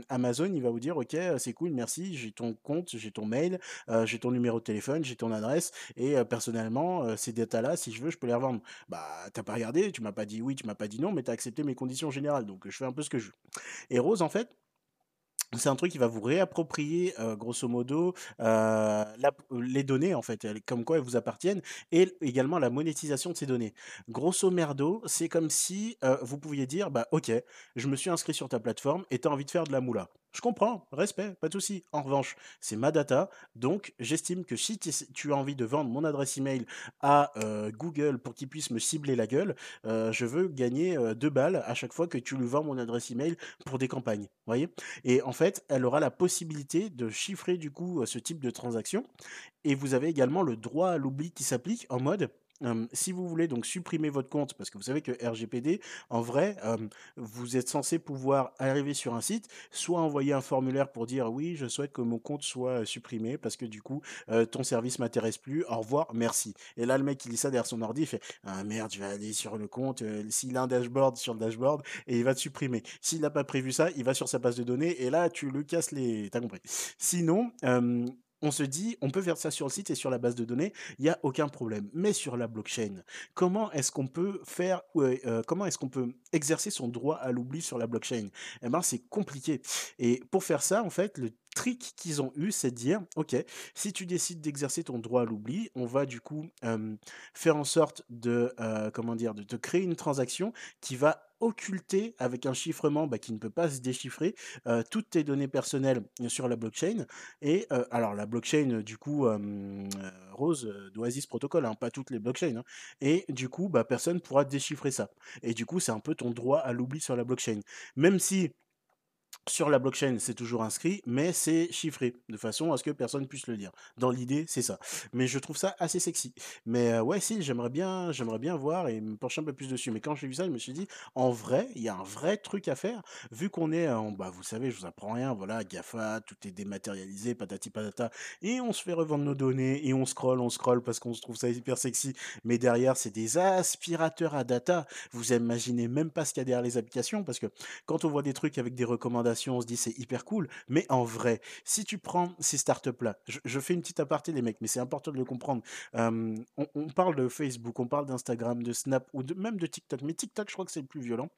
Amazon, il va vous dire, ok, c'est cool, merci, j'ai ton compte, j'ai ton mail, j'ai ton numéro de téléphone, j'ai ton adresse, et personnellement, ces datas-là, si je veux, je peux les revendre. Bah, t'as pas regardé, tu m'as pas dit oui, tu m'as pas dit non, mais tu as accepté mes conditions générales, donc je fais un peu ce que je veux. Et Rose, en fait, c'est un truc qui va vous réapproprier, grosso modo, les données, en fait, comme quoi elles vous appartiennent et également la monétisation de ces données. Grosso merdo, c'est comme si, vous pouviez dire: «Bah, OK, je me suis inscrit sur ta plateforme et tu as envie de faire de la moula». Je comprends, respect, pas de souci. En revanche, c'est ma data, donc j'estime que si tu as envie de vendre mon adresse email à, heu, Google pour qu'il puisse me cibler la gueule, heu, je veux gagner, heu, 2 balles à chaque fois que tu lui vends mon adresse email pour des campagnes, voyez? Et en fait, elle aura la possibilité de chiffrer du coup, ce type de transaction et vous avez également le droit à l'oubli qui s'applique en mode, si vous voulez donc supprimer votre compte parce que vous savez que RGPD en vrai, vous êtes censé pouvoir arriver sur un site, soit envoyer un formulaire pour dire: «Oui, je souhaite que mon compte soit, supprimé parce que du coup, ton service m'intéresse plus, au revoir, merci» et là le mec il lit ça derrière son ordi, il fait: «Ah merde, je vais aller sur le compte, s'il a un dashboard sur le dashboard et il va te supprimer. S'il n'a pas prévu ça, il va sur sa base de données et là tu le casses les» tu compris. Sinon, on se dit: «On peut faire ça sur le site et sur la base de données, il y a aucun problème». Mais sur la blockchain, comment est-ce qu'on peut faire ouais, heu, comment est-ce qu'on peut exercer son droit à l'oubli sur la blockchain? Et ben, c'est compliqué et pour faire ça, en fait, le trick qu'ils ont eu, c'est de dire: «OK, si tu décides d'exercer ton droit à l'oubli, on va du coup, hem, faire en sorte de, dire? De te créer une transaction qui va occulter avec un chiffrement, bah, qui ne peut pas se déchiffrer, heu, toutes tes données personnelles sur la blockchain et heu, alors la blockchain, du coup, rose, d'Oasis Protocol, hein, pas toutes les blockchains, hein et du coup, bah, personne pourra déchiffrer ça et du coup, c'est un peu ton droit à l'oubli sur la blockchain. Même si sur la blockchain, c'est toujours inscrit, mais c'est chiffré, de façon à ce que personne puisse le lire. Dans l'idée, c'est ça. Mais je trouve ça assez sexy. Mais, heu, ouais, si, j'aimerais bien j'aimerais bien voir et me pencher un peu plus dessus. Mais quand j'ai vu ça, je me suis dit: «En vrai, il y a un vrai truc à faire». Vu qu'on est bah, vous savez, je vous apprends rien, voilà, GAFA, tout est dématérialisé, patati patata et on se fait revendre nos données et on scrolle, on scrolle parce qu'on se trouve ça hyper sexy. Mais derrière, c'est des aspirateurs à data. Vous imaginez même pas ce qu'il y a derrière les applications parce que quand on voit des trucs avec des recommandations on se dit c'est hyper cool, mais en vrai, si tu prends ces startups-là, je, je fais une petite aparté les mecs, mais c'est important de le comprendre. On, parle de Facebook, on parle d'Instagram, de Snap ou même de TikTok, mais TikTok, je crois que c'est le plus violent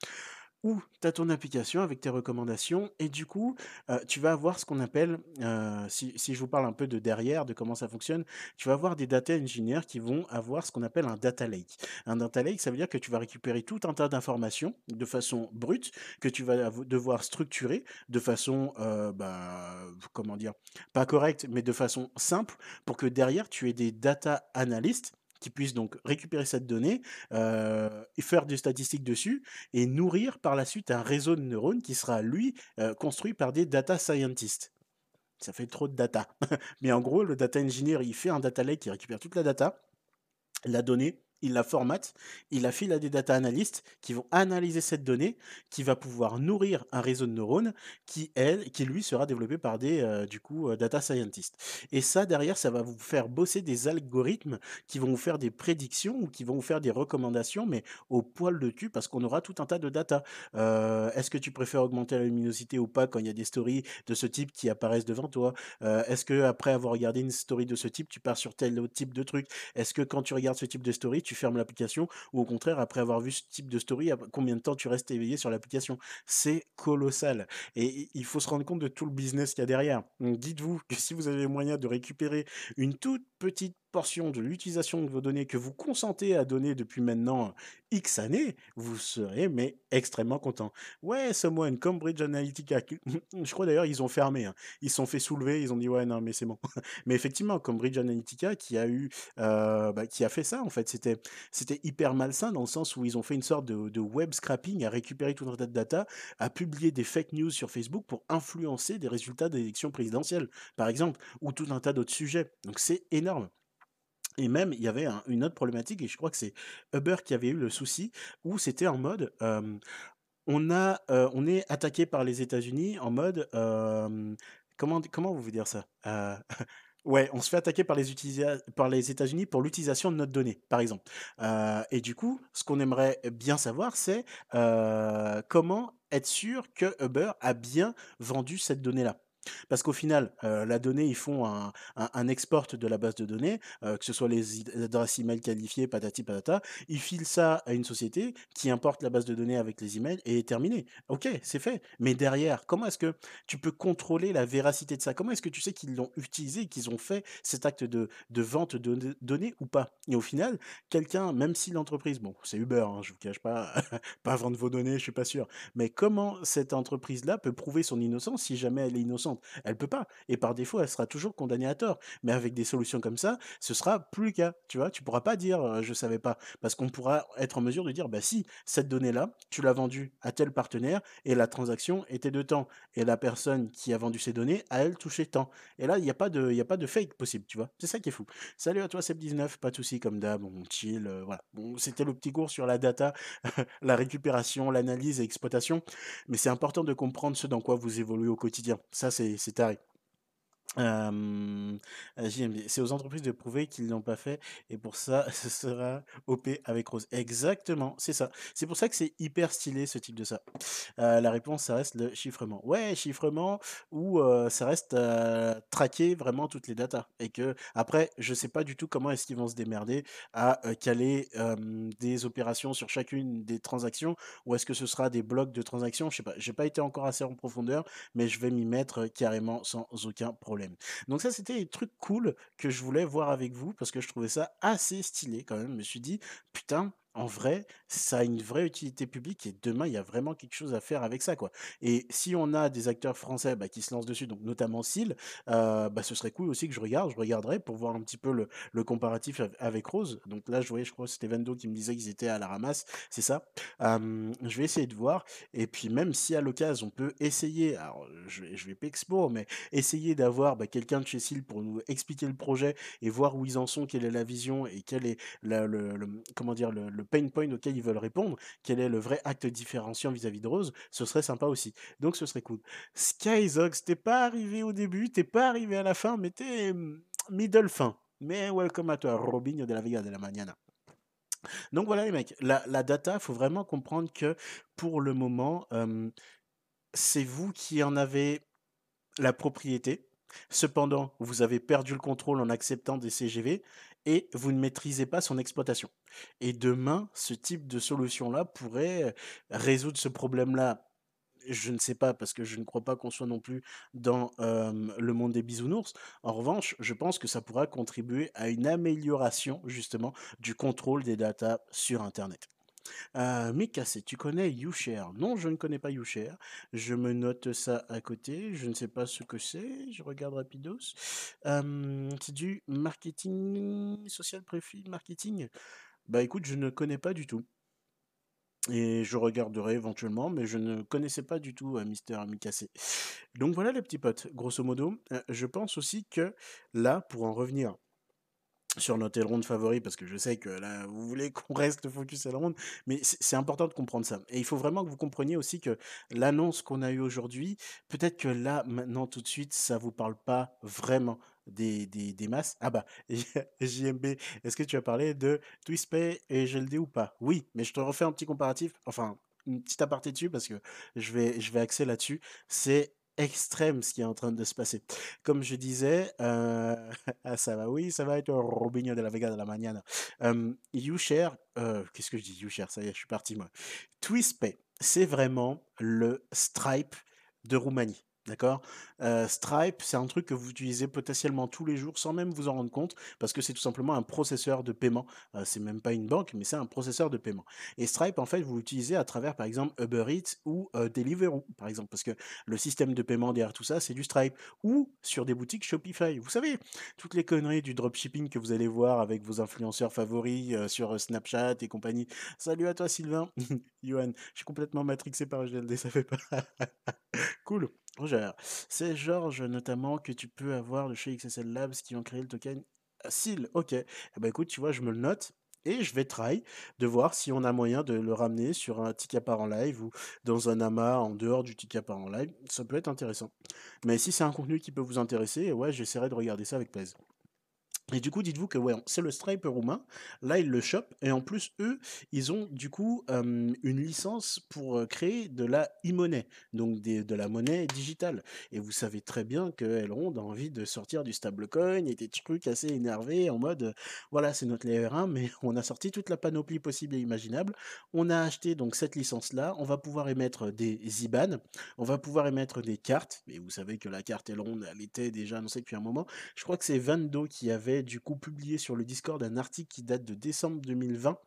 où tu as ton application avec tes recommandations et du coup, heu, tu vas avoir ce qu'on appelle, heu, si je vous parle un peu de derrière, de comment ça fonctionne, tu vas avoir des data engineers qui vont avoir ce qu'on appelle un data lake. Un data lake, ça veut dire que tu vas récupérer tout un tas d'informations de façon brute, que tu vas devoir structurer de façon, heu, bah, comment dire? Pas correcte, mais de façon simple pour que derrière tu aies des data analystes qui puissent donc récupérer cette donnée, et faire des statistiques dessus et nourrir par la suite un réseau de neurones qui sera lui, heu, construit par des data scientists. Ça fait trop de data. Mais en gros, le data engineer, il fait un data lake qui récupère toute la data, la donnée il la formate, il la file à des data analystes qui vont analyser cette donnée, qui va pouvoir nourrir un réseau de neurones qui, lui sera développé par des euh, euh, data scientists. Et ça derrière, ça va vous faire bosser des algorithmes qui vont vous faire des prédictions ou qui vont vous faire des recommandations, mais au poil de cul parce qu'on aura tout un tas de data. Euh, est-ce que tu préfères augmenter la luminosité ou pas quand il y a des stories de ce type qui apparaissent devant toi? Est-ce que après avoir regardé une story de ce type, tu pars sur tel autre type de truc? Est-ce que quand tu regardes ce type de story, tu fermes l'application ou au contraire, après avoir vu ce type de story, combien de temps tu restes éveillé sur l'application? C'est colossal. Et il faut se rendre compte de tout le business qu'il y a derrière. Dites-vous que si vous avez moyen de récupérer une toute petite portion de l'utilisation de vos données que vous consentez à donner depuis maintenant X années, vous serez mais extrêmement content. Ouais, Someone, Cambridge Analytica, je crois d'ailleurs ils ont fermé, hein. ils se sont fait soulever, ils ont dit ouais non mais c'est bon. mais effectivement, Cambridge Analytica qui a eu, euh, bah, qui a fait ça en fait, c'était c'était hyper malsain dans le sens où ils ont fait une sorte de, de web scrapping, à récupérer tout un tas de data, à publier des fake news sur Facebook pour influencer des résultats d'élections présidentielles, par exemple, ou tout un tas d'autres sujets. Donc c'est énorme. Et même, il y avait une autre problématique, et je crois que c'est Uber qui avait eu le souci, où c'était en mode, on a, on est attaqué par les États-Unis en mode, comment, comment vous dire ça Ouais, on se fait attaquer par les, par les États-Unis pour l'utilisation de notre donnée, par exemple. et du coup, ce qu'on aimerait bien savoir, c'est comment être sûr que Uber a bien vendu cette donnée-là. Parce qu'au final, euh, la donnée, ils font un, un, export de la base de données, euh, que ce soit les adresses email qualifiées, patati patata. Ils filent ça à une société qui importe la base de données avec les emails et est terminé. Ok, c'est fait. Mais derrière, comment est-ce que tu peux contrôler la véracité de ça? Comment est-ce que tu sais qu'ils l'ont utilisé, qu'ils ont fait cet acte de, de vente de données ou pas? Et au final, quelqu'un, même si l'entreprise, bon, c'est Uber, hein, je vous cache pas, pas vendre vos données, je suis pas sûr. Mais comment cette entreprise-là peut prouver son innocence si jamais elle est innocente? Elle peut pas. Et par défaut, elle sera toujours condamnée à tort. Mais avec des solutions comme ça, ce sera plus le cas. Tu vois, tu pourras pas dire je je savais pas, parce qu'on pourra être en mesure de dire bah si cette donnée-là, tu l'as vendue à tel partenaire et la transaction était de temps et la personne qui a vendu ces données a elle touché tant. Et là, il n'y a pas de, a pas de fake possible, tu vois? C'est ça qui est fou. Salut à toi, Seb19, pas de souci comme d'hab, bon chill, euh, voilà. C'était le petit cours sur la data, la récupération, l'analyse et l'exploitation, mais c'est important de comprendre ce dans quoi vous évoluez au quotidien. Ça, c'est taré. C'est aux entreprises de prouver qu'ils l'ont pas fait et pour ça, ce sera OP avec Rose. Exactement, c'est ça. C'est pour ça que c'est hyper stylé ce type de ça. la réponse, ça reste le chiffrement. Ouais, chiffrement ou ça reste traquer vraiment toutes les datas et que après, je sais pas du tout comment est-ce qu'ils vont se démerder à caler des opérations sur chacune des transactions ou est-ce que ce sera des blocs de transactions, je sais pas. J'ai pas été encore assez en profondeur, mais je vais m'y mettre carrément sans aucun problème. Donc ça, c'était des trucs cool que je voulais voir avec vous parce que je trouvais ça assez stylé quand même. Je me suis dit, putain, en vrai, ça a une vraie utilité publique et demain, il y a vraiment quelque chose à faire avec ça, quoi. Et si on a des acteurs français bah, qui se lancent dessus, donc notamment Seal, euh, bah, ce serait cool aussi que je regarde, je regarderai pour voir un petit peu le, comparatif avec Rose. Donc là, je voyais, je crois, c'était Vendo qui me disait qu'ils étaient à la ramasse, c'est ça. je vais essayer de voir. Et puis même si à l'occasion, on peut essayer, alors je, je vais pas expo, mais essayer d'avoir bah, quelqu'un de chez Seal pour nous expliquer le projet et voir où ils en sont, quelle est la vision et quel est le, comment dire, le pain point auquel ils veulent répondre, quel est le vrai acte différenciant vis-à-vis de Rose, ce serait sympa aussi. Donc ce serait cool. Skyzox, t'es pas arrivé au début, t'es pas arrivé à la fin, mais t'es mm, middle fin. Mais welcome à toi, Robinho de la Vega de la Mañana. Donc voilà les mecs, la, la data, faut vraiment comprendre que pour le moment, c'est vous qui en avez la propriété. Cependant, vous avez perdu le contrôle en acceptant des CGV et vous ne maîtrisez pas son exploitation. Et demain, ce type de solution-là pourrait résoudre ce problème-là. Je ne sais pas parce que je ne crois pas qu'on soit non plus dans le monde des bisounours. En revanche, je pense que ça pourra contribuer à une amélioration justement du contrôle des datas sur Internet. Euh, tu connais YouShare Non, je ne connais pas YouShare. Je me note ça à côté. Je ne sais pas ce que c'est. Je regarde rapidos. c'est du marketing, social profit marketing. Bah écoute, je ne connais pas du tout. Et je regarderai éventuellement, mais je ne connaissais pas du tout euh, Mister Mikase. Donc voilà les petits potes, grosso modo. Euh, je pense aussi que là, pour en revenir sur notre aileron de favori, parce que je sais que là, vous voulez qu'on reste focus aileron, mais c'est important de comprendre ça. Et il faut vraiment que vous compreniez aussi que l'annonce qu'on a eue aujourd'hui, peut-être que là, maintenant, tout de suite, ça vous parle pas vraiment des, des, des masses. Ah bah, JMB, est-ce que tu as parlé de TwistPay et GLD ou pas? Oui, mais je te refais un petit comparatif, enfin, une petite aparté dessus, parce que je vais, je vais axer là-dessus. C'est extrême ce qui est en train de se passer. Comme je disais, euh, ah, ça va, oui, ça va être Robinho de la Vega de la Mañana. Euh, YouShare, qu'est-ce que je dis YouShare, ça y est, je suis parti moi. TwistPay, c'est vraiment le Stripe de Roumanie. D'accord? Stripe, c'est un truc que vous utilisez potentiellement tous les jours sans même vous en rendre compte parce que c'est tout simplement un processeur de paiement. c'est même pas une banque, mais c'est un processeur de paiement. Et Stripe, en fait, vous l'utilisez à travers, par exemple, Uber Eats ou Deliveroo, par exemple, parce que le système de paiement derrière tout ça, c'est du Stripe. Ou sur des boutiques Shopify. Vous savez, toutes les conneries du dropshipping que vous allez voir avec vos influenceurs favoris sur Snapchat et compagnie. Salut à toi, Sylvain. Johan, je suis complètement matrixé par GLD, ça fait pas. cool. C'est Georges notamment que tu peux avoir de chez XSL Labs qui ont créé le token SIL. Ok. Eh ben écoute, tu vois, je me le note. Et je vais try de voir si on a moyen de le ramener sur un ticket par en live ou dans un amas en dehors du ticket par en live. Ça peut être intéressant. Mais si c'est un contenu qui peut vous intéresser, ouais, j'essaierai de regarder ça avec plaisir. Et du coup, dites-vous que ouais, c'est le Stripe roumain. Là, ils le chopent. Et en plus, eux, ils ont du coup euh, une licence pour euh, créer de la e-monnaie, donc de la monnaie digitale. Et vous savez très bien que a envie de sortir du stablecoin et des trucs assez énervés en mode, euh, voilà, c'est notre layer 1, mais on a sorti toute la panoplie possible et imaginable. On a acheté donc cette licence-là. On va pouvoir émettre des IBAN. On va pouvoir émettre des cartes. Et vous savez que la carte Elrond, elle était déjà annoncée depuis un moment. Je crois que c'est Vando qui avait du coup publié sur le Discord un article qui date de décembre 2020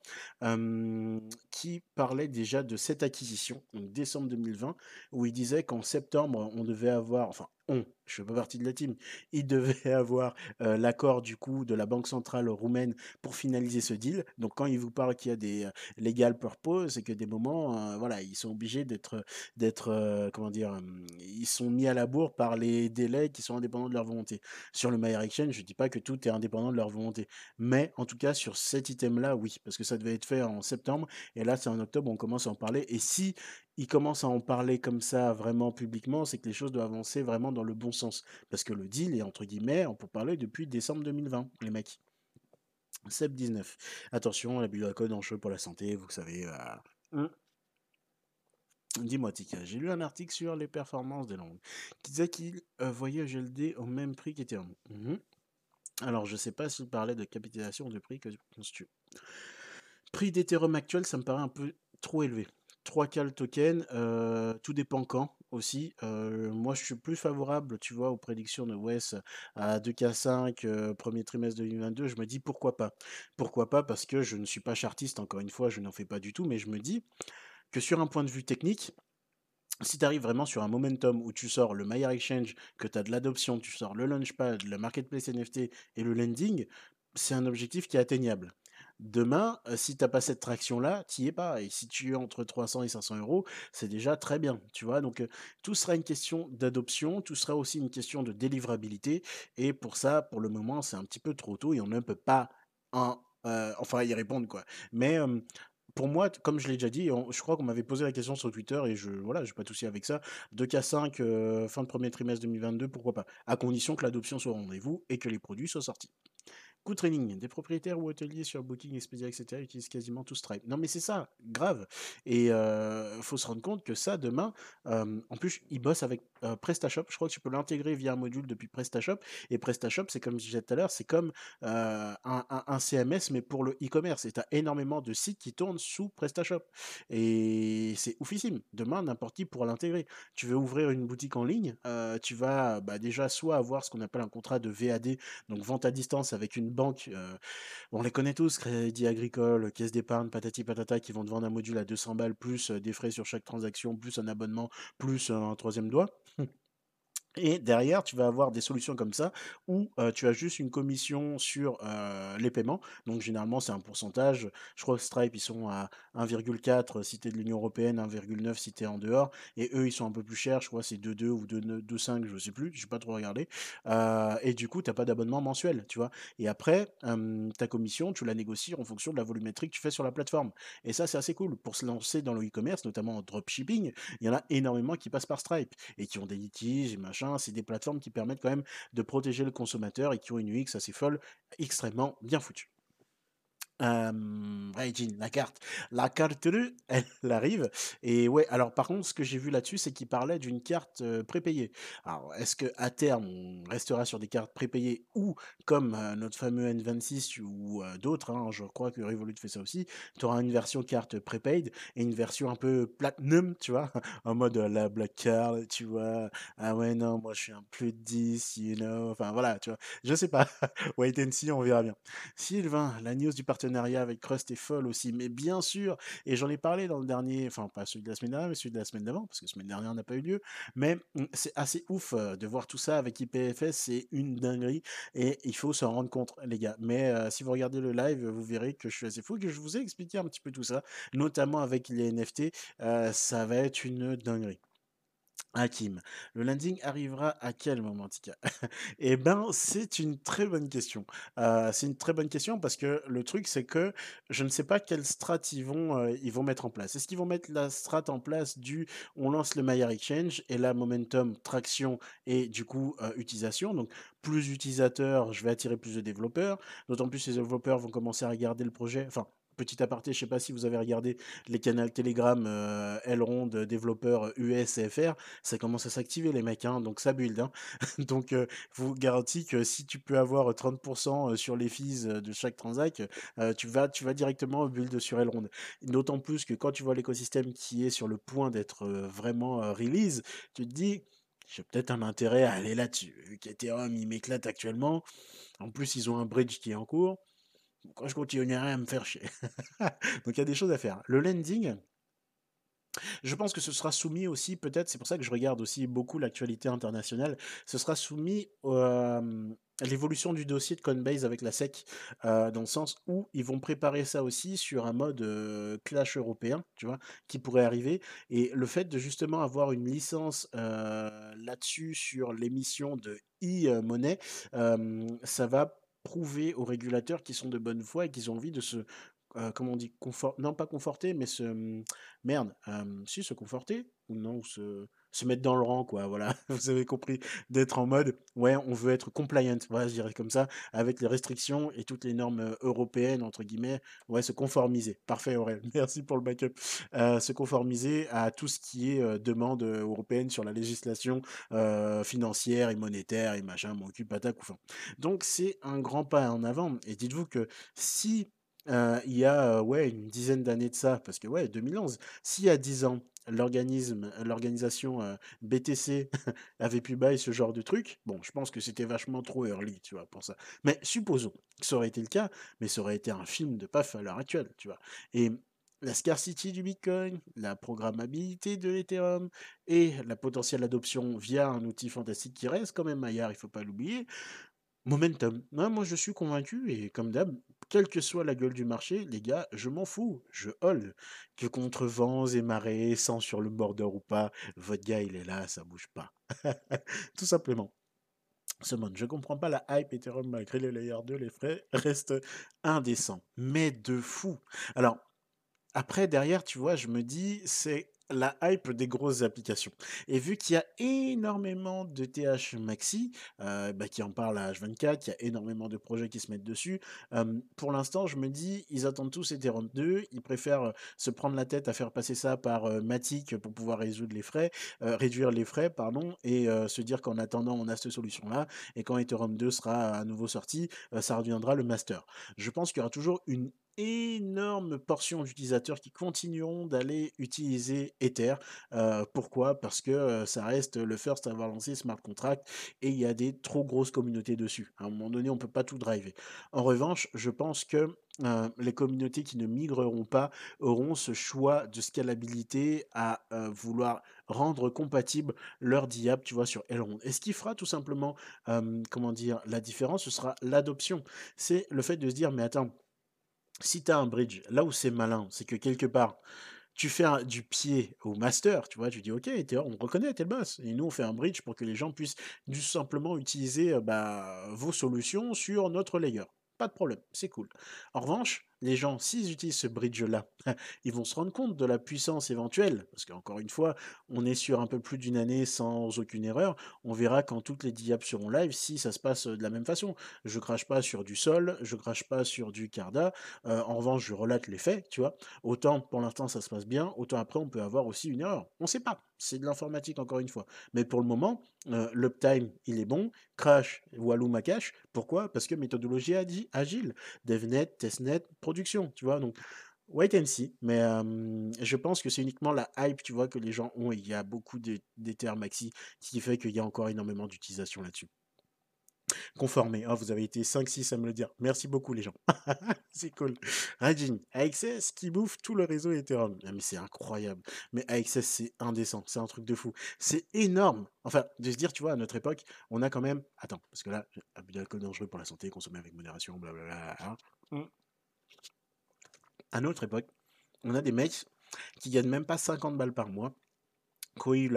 euh, qui parlait déjà de cette acquisition, donc décembre 2020, où il disait qu'en septembre, on devait avoir, enfin, on, je fais pas partie de la team, il devait avoir l'accord du coup de la Banque centrale roumaine pour finaliser ce deal. Donc quand il vous parle qu'il y a des euh, legal purpose, c'est que des moments, voilà, ils sont obligés d'être, d'être, comment dire, ils sont mis à la bourre par les délais qui sont indépendants de leur volonté. Sur le Mayer Exchange, je dis pas que tout est indépendant de leur volonté, mais en tout cas sur cet item-là, oui, parce que ça devait être fait en septembre et là c'est en octobre, on commence à en parler. Et si ils commencent à en parler comme ça vraiment publiquement, c'est que les choses doivent avancer vraiment dans le bon sens. Parce que le deal est entre guillemets, on peut parler depuis décembre 2020, les mecs. Seb 19. Attention, la bulle code en jeu pour la santé, vous savez. voilà. Hum. Dis-moi, Tika, j'ai lu un article sur les performances des langues qui disait qu'il euh, voyait GLD au même prix qu'Ethereum. Mhm. Alors, je sais pas s'il parlait de capitalisation de prix que constitue. Prix d'Ethereum actuel, ça me paraît un peu trop élevé. 3K le token, euh, tout dépend quand aussi. Moi, je suis plus favorable, tu vois, aux prédictions de Wes à 2K5, euh, premier trimestre 2022. Je me dis pourquoi pas? Pourquoi pas? Parce que je ne suis pas chartiste, encore une fois, je n'en fais pas du tout, mais je me dis que sur un point de vue technique, si tu arrives vraiment sur un momentum où tu sors le Mayer Exchange, que tu as de l'adoption, tu sors le Launchpad, le Marketplace NFT et le Lending, c'est un objectif qui est atteignable. Demain, euh, si t'as pas cette traction-là, tu es pas. Et si tu es entre 300 et 500 euros, c'est déjà très bien, tu vois? Donc, euh, tout sera une question d'adoption, tout sera aussi une question de délivrabilité. Et pour ça, pour le moment, c'est un petit peu trop tôt et on ne peut pas en, euh, enfin y répondre, quoi. Mais pour moi, comme je l'ai déjà dit, je crois qu'on m'avait posé la question sur Twitter et je voilà, j'ai pas de souci avec ça. 2K5, euh, fin de premier trimestre 2022, pourquoi pas, à condition que l'adoption soit au rendez-vous et que les produits soient sortis. Coup training, des propriétaires ou hôteliers sur Booking, Expedia, etc. utilisent quasiment tout Stripe. Non mais c'est ça, grave. Et il faut se rendre compte que ça, demain, euh, en plus, ils bossent avec euh, PrestaShop. Je crois que tu peux l'intégrer via un module depuis PrestaShop. Et PrestaShop, c'est comme je disais tout à l'heure, c'est comme euh, un, CMS, mais pour le e-commerce. Et tu as énormément de sites qui tournent sous PrestaShop. Et c'est oufissime. Demain, n'importe qui pourra l'intégrer. Tu veux ouvrir une boutique en ligne, euh, tu vas bah, déjà soit avoir ce qu'on appelle un contrat de VAD, donc vente à distance avec une banque. on les connaît tous, Crédit Agricole, Caisse d'épargne, patati patata, qui vont te vendre un module à 200 balles, plus des frais sur chaque transaction, plus un abonnement, plus un troisième doigt. Et derrière, tu vas avoir des solutions comme ça où tu as juste une commission sur les paiements. Donc généralement, c'est un pourcentage. Je crois que Stripe, ils sont à 1,4 si tu es de l'Union Européenne, 1,9 si tu es en dehors. Et eux, ils sont un peu plus chers. Je crois que c'est 2,2 ou 2,5, je sais plus. Je n'ai pas trop regardé. Et du coup, tu n'as pas d'abonnement mensuel, tu vois. Et après, ta commission, tu la négocies en fonction de la volumétrie que tu fais sur la plateforme. Et ça, c'est assez cool. Pour se lancer dans le e-commerce, notamment en dropshipping, il y en a énormément qui passent par Stripe et qui ont des litiges et machin. C'est des plateformes qui permettent quand même de protéger le consommateur et qui ont une UX assez folle, extrêmement bien foutue. Euh, la carte. La carte, elle arrive. Et ouais, alors par contre, ce que j'ai vu là-dessus, c'est qu'il parlait d'une carte prépayée. Alors, est-ce que à terme, on restera sur des cartes prépayées ou comme notre fameux N26 ou d'autres, hein, je crois que Revolut fait ça aussi, tu auras une version carte prépaid et une version un peu platinum, tu vois, en mode la black card, tu vois? Ah ouais, non, moi je suis un plus de 10, you know? Enfin voilà, tu vois? Je sais pas. Wait and see, on verra bien. Sylvain, la news du avec Crust est folle aussi, mais bien sûr, et j'en ai parlé dans le dernier, enfin pas celui de la semaine dernière, mais celui de la semaine d'avant, parce que semaine dernière n'a pas eu lieu, mais mm, c'est assez ouf euh, de voir tout ça avec IPFS, c'est une dinguerie, et il faut s'en rendre compte, les gars. Mais euh, si vous regardez le live, vous verrez que je suis assez fou, que je vous ai expliqué un petit peu tout ça, notamment avec les NFT, euh, ça va être une dinguerie. Hakim, le landing arrivera à quel moment, Tika Eh ben, c'est une très bonne question. Euh, c'est une très bonne question parce que le truc, c'est que je ne sais pas quelle strat ils vont, euh, ils vont mettre en place. Est-ce qu'ils vont mettre la strat en place du on lance le Maillard Exchange et la momentum, traction et du coup euh, utilisation? Donc, plus d'utilisateurs, je vais attirer plus de développeurs. D'autant plus, les développeurs vont commencer à regarder le projet. Enfin, petit aparté, je sais pas si vous avez regardé les canaux Telegram euh, Elrond développeurs US et FR, ça commence à s'activer les mecs, hein, donc ça build. Hein. donc euh, vous garantis que si tu peux avoir 30% sur les fees de chaque transac, euh, tu, vas, tu vas directement build sur Elrond. D'autant plus que quand tu vois l'écosystème qui est sur le point d'être vraiment release, tu te dis j'ai peut-être un intérêt à aller là-dessus. Vu il m'éclate actuellement. En plus, ils ont un bridge qui est en cours pourquoi je continuerai à me faire chier Donc il y a des choses à faire. Le landing, je pense que ce sera soumis aussi, peut-être, c'est pour ça que je regarde aussi beaucoup l'actualité internationale, ce sera soumis à l'évolution du dossier de Coinbase avec la SEC, dans le sens où ils vont préparer ça aussi sur un mode clash européen, tu vois, qui pourrait arriver. Et le fait de justement avoir une licence là-dessus sur l'émission de e-monnaie, ça va prouver aux régulateurs qu'ils sont de bonne foi et qu'ils ont envie de se, euh, comment on dit, confort, non pas conforter, mais se, hum, merde, euh, si se conforter ou non, se, se mettre dans le rang, quoi. Voilà, vous avez compris, d'être en mode, ouais, on veut être compliant, voilà, je dirais comme ça, avec les restrictions et toutes les normes euh, européennes, entre guillemets, ouais, se conformiser. Parfait, Aurel, merci pour le backup. Euh, se conformiser à tout ce qui est euh, demande européenne sur la législation financière et monétaire et machin, mon cul, patac, enfin. Donc, c'est un grand pas en avant. Et dites-vous que si il y a ouais, une dizaine d'années de ça, parce que ouais, 2011, s'il y a 10 ans, l'organisme, l'organisation BTC avait pu bailler ce genre de truc, bon, je pense que c'était vachement trop early, tu vois, pour ça. Mais supposons que ça aurait été le cas, mais ça aurait été un film de paf à l'heure actuelle, tu vois. Et la scarcity du Bitcoin, la programmabilité de l'Ethereum et la potentielle adoption via un outil fantastique qui reste quand même Maillard, il faut pas l'oublier, Momentum. moi, je suis convaincu et comme d'hab, quelle que soit la gueule du marché, les gars, je m'en fous, je hold. Que contre vents et marées, sans sur le border ou pas, votre gars, il est là, ça bouge pas. Tout simplement. monde, je comprends pas la hype Ethereum malgré les layers 2, les frais restent indécents. Mais de fou. Alors, après, derrière, tu vois, je me dis, c'est la hype des grosses applications. Et vu qu'il y a énormément de TH Maxi, euh, bah, qui en parle à H24, il y a énormément de projets qui se mettent dessus, pour l'instant, je me dis, ils attendent tous Ethereum 2, ils préfèrent se prendre la tête à faire passer ça par Matic pour pouvoir résoudre les frais, réduire les frais, pardon, et se dire qu'en attendant, on a cette solution-là, et quand Ethereum 2 sera à nouveau sorti, ça reviendra le master. Je pense qu'il y aura toujours une énorme portion d'utilisateurs qui continueront d'aller utiliser Ether. Euh, pourquoi? Parce que euh, ça reste le first à avoir lancé smart contract et il y a des trop grosses communautés dessus. À un moment donné, on ne peut pas tout driver. En revanche, je pense que euh, les communautés qui ne migreront pas auront ce choix de scalabilité à vouloir rendre compatible leur diable, tu vois, sur Elrond. Et ce qui fera tout simplement, comment dire, la différence, ce sera l'adoption. C'est le fait de se dire, mais attends, si tu as un bridge, là où c'est malin, c'est que quelque part, tu fais du pied au master, tu vois, tu dis ok, on reconnaît, t'es le boss. Et nous, on fait un bridge pour que les gens puissent simplement utiliser euh, bah, vos solutions sur notre layer. Pas de problème, c'est cool. En revanche, les gens, s'ils utilisent ce bridge-là, ils vont se rendre compte de la puissance éventuelle, parce qu'encore une fois, on est sur un peu plus d'une année sans aucune erreur. On verra quand toutes les diables seront live si ça se passe de la même façon. Je crache pas sur du sol, je crache pas sur du Carda. Euh, en revanche, je relate les faits, tu vois. Autant pour l'instant ça se passe bien, autant après on peut avoir aussi une erreur. On sait pas. C'est de l'informatique encore une fois. Mais pour le moment, euh, l'uptime il est bon. Crash, Walloum à cache. Pourquoi? Parce que méthodologie agile. DevNet, TestNet, production, tu vois. Donc, wait and see. Mais je pense que c'est uniquement la hype, tu vois, que les gens ont. il y a beaucoup d'Ether Maxi, qui fait qu'il y a encore énormément d'utilisation là-dessus. Conformé. Oh, vous avez été 5-6 à me le dire. Merci beaucoup, les gens. c'est cool. Rajin, AXS qui bouffe tout le réseau Ethereum. Ah, mais c'est incroyable. Mais AXS, c'est indécent. C'est un truc de fou. C'est énorme. Enfin, de se dire, tu vois, à notre époque, on a quand même. Attends, parce que là, abus d'alcool dangereux pour la santé, consommer avec modération, blablabla. Hein. Mmh à notre époque, on a des mecs qui gagnent même pas 50 balles par mois, qui ont eu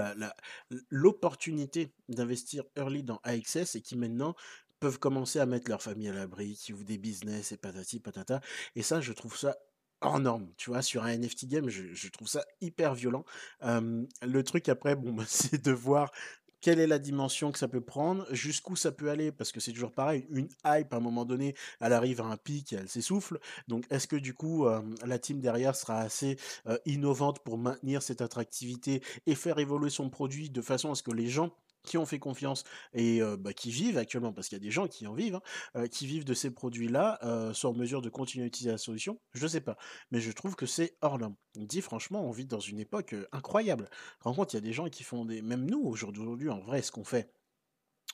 l'opportunité d'investir early dans AXS et qui maintenant peuvent commencer à mettre leur famille à l'abri, qui ouvrent des business et patati patata et ça, je trouve ça hors norme, tu vois? Sur un NFT game, je trouve ça hyper violent. Hem, le truc après, bon, bah, c'est de voir quelle est la dimension que ça peut prendre, jusqu'où ça peut aller, parce que c'est toujours pareil, une hype à un moment donné, elle arrive à un pic et elle s'essouffle. Donc est-ce que du coup, hem, la team derrière sera assez, heu, innovante pour maintenir cette attractivité et faire évoluer son produit de façon à ce que les gens qui ont fait confiance et bah, qui vivent actuellement, parce qu'il y a des gens qui en vivent, hein, qui vivent de ces produits-là, sont en mesure de continuer à utiliser la solution? Je sais pas, mais je trouve que c'est hors norme. On dit franchement, on vit dans une époque, incroyable. Rends compte, il y a des gens qui font des même nous, au jour d'aujourd'hui, en vrai, ce qu'on fait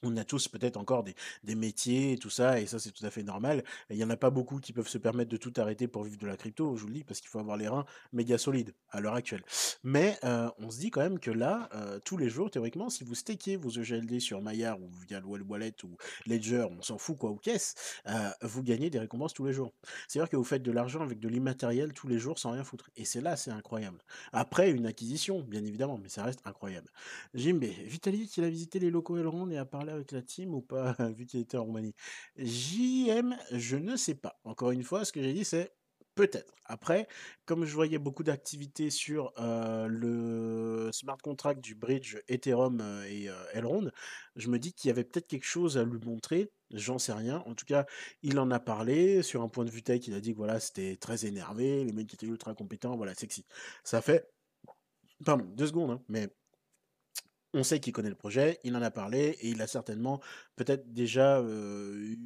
on a tous peut-être encore des des métiers et tout ça et ça, c'est tout à fait normal. Il y en a pas beaucoup qui peuvent se permettre de tout arrêter pour vivre de la crypto, je vous le dis, parce qu'il faut avoir les reins méga solides à l'heure actuelle. Mais heu, on se dit quand même que là, heu, tous les jours, théoriquement, si vous stakez vos EGLD sur Maillard ou via le Wallet ou Ledger, on s'en fout quoi, ou caisse, heu, vous gagnez des récompenses tous les jours. C'est-à-dire que vous faites de l'argent avec de l'immatériel tous les jours sans rien foutre et c'est là, c'est incroyable. Après une acquisition, bien évidemment, mais ça reste incroyable. Jimbe, Vitalik, il a visité les locaux Elrond et a parlé avec la team ou pas, vu qu'il était en Roumanie? JM, je ne sais pas. Encore une fois, ce que j'ai dit, c'est peut-être. Après, comme je voyais beaucoup d'activités sur euh, le smart contract du bridge Ethereum euh, et euh, Elrond, je me dis qu'il y avait peut-être quelque chose à lui montrer. J'en sais rien. En tout cas, il en a parlé sur un point de vue tech. Il a dit que voilà, c'était très énervé, les mecs étaient ultra compétents, voilà, sexy. Ça fait, pardon, deux secondes, hein, mais on sait qu'il connaît le projet, il en a parlé et il a certainement peut-être déjà eu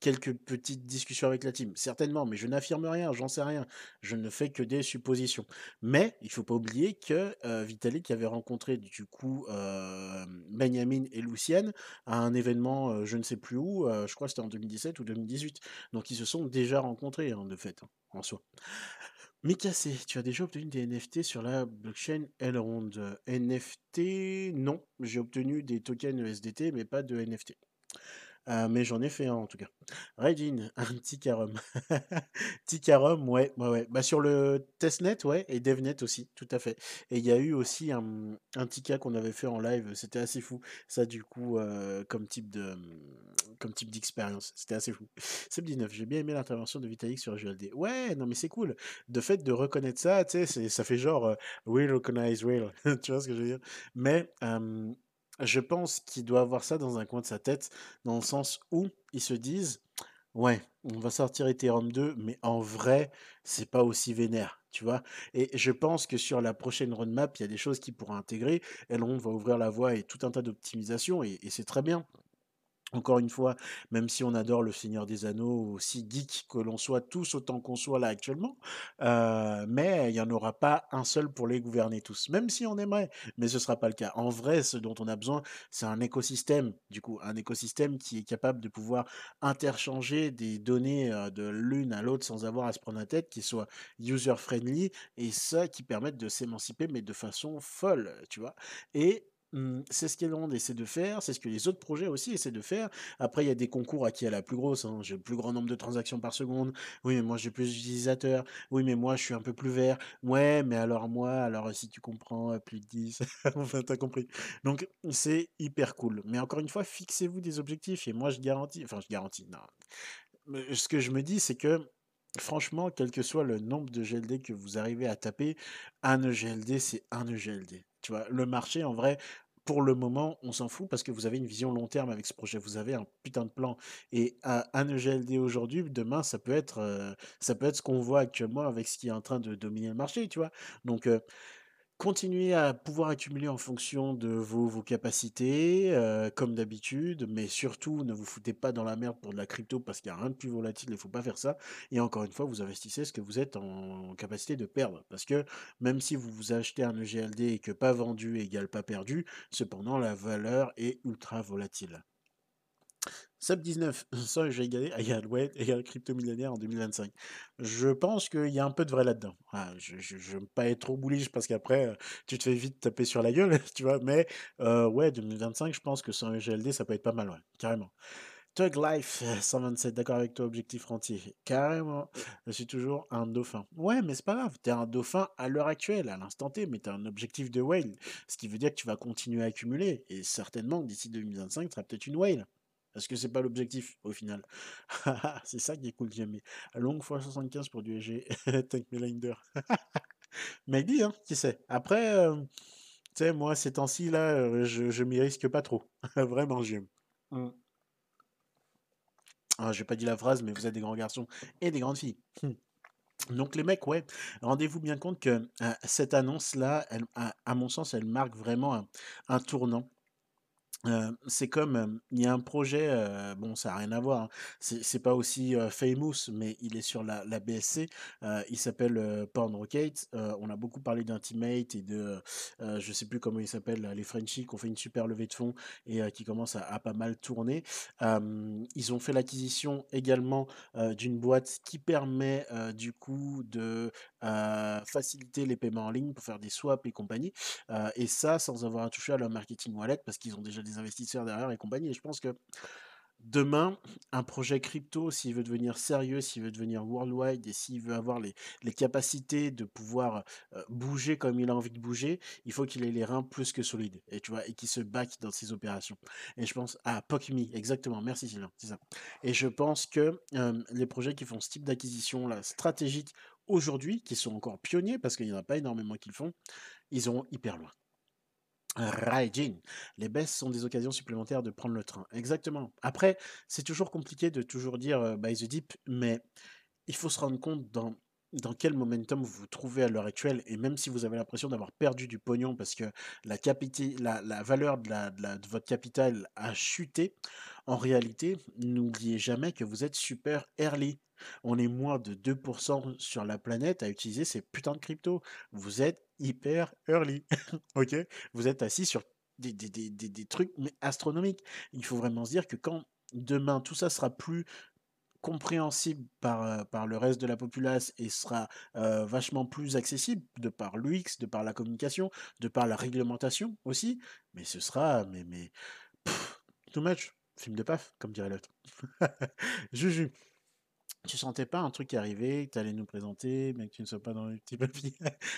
quelques petites discussions avec la team. Certainement, mais je n'affirme rien, j'en sais rien. Je ne fais que des suppositions. Mais il faut pas oublier que euh, Vitalik avait rencontré du coup Benjamin et Lucienne à un événement, je ne sais plus où, je crois que c'était en 2017 ou 2018. Donc ils se sont déjà rencontrés hein, de fait, hein, en soi. Mikase, tu as déjà obtenu des NFT sur la blockchain Elrond? NFT, non. J'ai obtenu des tokens ESDT, mais pas de NFT. Euh, mais j'en ai fait un en tout cas. Raidin, un petit carum. petit carum, ouais, ouais. Bah, sur le testnet, ouais, et devnet aussi, tout à fait. Et il y a eu aussi un, un Tika qu'on avait fait en live, c'était assez fou. Ça, du coup, euh, comme type de, d'expérience, c'était assez fou. C'est 19, j'ai bien aimé l'intervention de Vitalik sur GLD. Ouais, non, mais c'est cool. De fait de reconnaître ça, tu sais, ça fait genre, euh, we recognize real. tu vois ce que je veux dire? Mais, je pense qu'il doit avoir ça dans un coin de sa tête, dans le sens où ils se disent ouais, on va sortir Ethereum 2, mais en vrai, c'est pas aussi vénère, tu vois. Et je pense que sur la prochaine roadmap, il y a des choses qui pourraient intégrer. Elrond va ouvrir la voie et tout un tas d'optimisations, et c'est très bien. Encore une fois, même si on adore Le Seigneur des Anneaux, aussi geek que l'on soit tous autant qu'on soit là actuellement, euh, mais il n'y en aura pas un seul pour les gouverner tous, même si on aimerait, mais ce ne sera pas le cas. En vrai, ce dont on a besoin, c'est un écosystème, du coup, un écosystème qui est capable de pouvoir interchanger des données euh, de l'une à l'autre sans avoir à se prendre la tête, qui soit user-friendly, et ça qui permette de s'émanciper, mais de façon folle, tu vois. Et c'est ce qu'Elrond essaie de faire, c'est ce que les autres projets aussi essaient de faire. Après, il y a des concours à qui est la plus grosse. hein. J'ai le plus grand nombre de transactions par seconde. Oui, mais moi j'ai plus d'utilisateurs. Oui, mais moi je suis un peu plus vert. Ouais, mais alors moi, alors si tu comprends, euh, plus de 10. enfin, t'as compris. Donc, c'est hyper cool. Mais encore une fois, fixez-vous des objectifs. Et moi, je garantis, enfin, je garantis, non. Ce que je me dis, c'est que franchement, quel que soit le nombre de GLD que vous arrivez à taper, un EGLD, c'est un EGLD. Tu vois, le marché, en vrai, pour le moment, on s'en fout parce que vous avez une vision long terme avec ce projet. Vous avez un putain de plan. Et un, EGLD aujourd'hui, demain, ça peut être, euh, ça peut être ce qu'on voit actuellement avec ce qui est en train de dominer le marché, tu vois. Donc, euh, Continuez à pouvoir accumuler en fonction de vos, capacités, euh, comme d'habitude, mais surtout ne vous foutez pas dans la merde pour de la crypto parce qu'il n'y a rien de plus volatile, il ne faut pas faire ça. Et encore une fois, vous investissez ce que vous êtes en capacité de perdre. Parce que même si vous vous achetez un EGLD et que pas vendu égale pas perdu, cependant la valeur est ultra volatile. Sub 19, ça j'ai égalé égal, ouais, égal crypto millionnaire en 2025. Je pense qu'il y a un peu de vrai là-dedans. Ah, je ne veux pas être trop bullish parce qu'après, euh, tu te fais vite taper sur la gueule, tu vois. Mais euh, ouais, 2025, je pense que sans GLD, ça peut être pas mal, ouais, carrément. Tug Life 127, d'accord avec toi, objectif rentier. Carrément, je suis toujours un dauphin. Ouais, mais c'est pas grave, t'es un dauphin à l'heure actuelle, à l'instant T, mais t'as un objectif de whale. Ce qui veut dire que tu vas continuer à accumuler. Et certainement, d'ici 2025, tu seras peut-être une whale. Parce que c'est pas l'objectif au final. c'est ça qui est cool, j'aime. Longue fois 75 pour du EG. Tank Melinder. Maybe, hein, qui sait? Après, euh, tu sais, moi, ces temps-ci, là, euh, je, je m'y risque pas trop. Vraiment, j'aime. Mmh. Ah, j'ai pas dit la phrase, mais vous êtes des grands garçons et des grandes filles. Hum. Donc les mecs, ouais, rendez-vous bien compte que euh, cette annonce-là, à, mon sens, elle marque vraiment un tournant c'est comme, il y a un projet, bon ça a rien à voir, hein, c'est pas aussi, famous, mais il est sur la BSC, il s'appelle, Porn Rocket. on a beaucoup parlé d'Intimate et de, je sais plus comment il s'appelle, les Frenchies qui ont fait une super levée de fonds et qui commencent à pas mal tourner. ils ont fait l'acquisition également, d'une boîte qui permet, du coup de, faciliter les paiements en ligne pour faire des swaps et compagnie, et ça sans avoir à toucher à leur marketing wallet parce qu'ils ont déjà des investisseurs derrière et compagnie. Et je pense que demain, un projet crypto, s'il veut devenir sérieux, s'il veut devenir worldwide et s'il veut avoir les, capacités de pouvoir euh, bouger comme il a envie de bouger, il faut qu'il ait les reins plus que solides et tu vois et qu'il se back dans ses opérations. Et je pense à PocMe, exactement. Merci c'est ça. Et je pense que euh, les projets qui font ce type d'acquisition là stratégique aujourd'hui, qui sont encore pionniers parce qu'il n'y en a pas énormément qui le font, ils ont hyper loin. Riding. Les baisses sont des occasions supplémentaires de prendre le train. Exactement. Après, c'est toujours compliqué de toujours dire euh, by the deep, mais il faut se rendre compte dans, dans quel momentum vous vous trouvez à l'heure actuelle. Et même si vous avez l'impression d'avoir perdu du pognon parce que la, la, la valeur de, la, de, votre capital a chuté, en réalité, n'oubliez jamais que vous êtes super early. On est moins de 2% sur la planète à utiliser ces putains de crypto. Vous êtes hyper early. ok? Vous êtes assis sur des, des, des, des, trucs astronomiques. Il faut vraiment se dire que quand demain tout ça sera plus compréhensible par, euh, par le reste de la populace et sera euh, vachement plus accessible de par l'UX, de par la communication, de par la réglementation aussi, mais ce sera mais mais too much, film de paf, comme dirait l'autre. Juju. Tu sentais pas un truc arrivait, que tu allais nous présenter, mais que tu ne sois pas dans les petits papiers?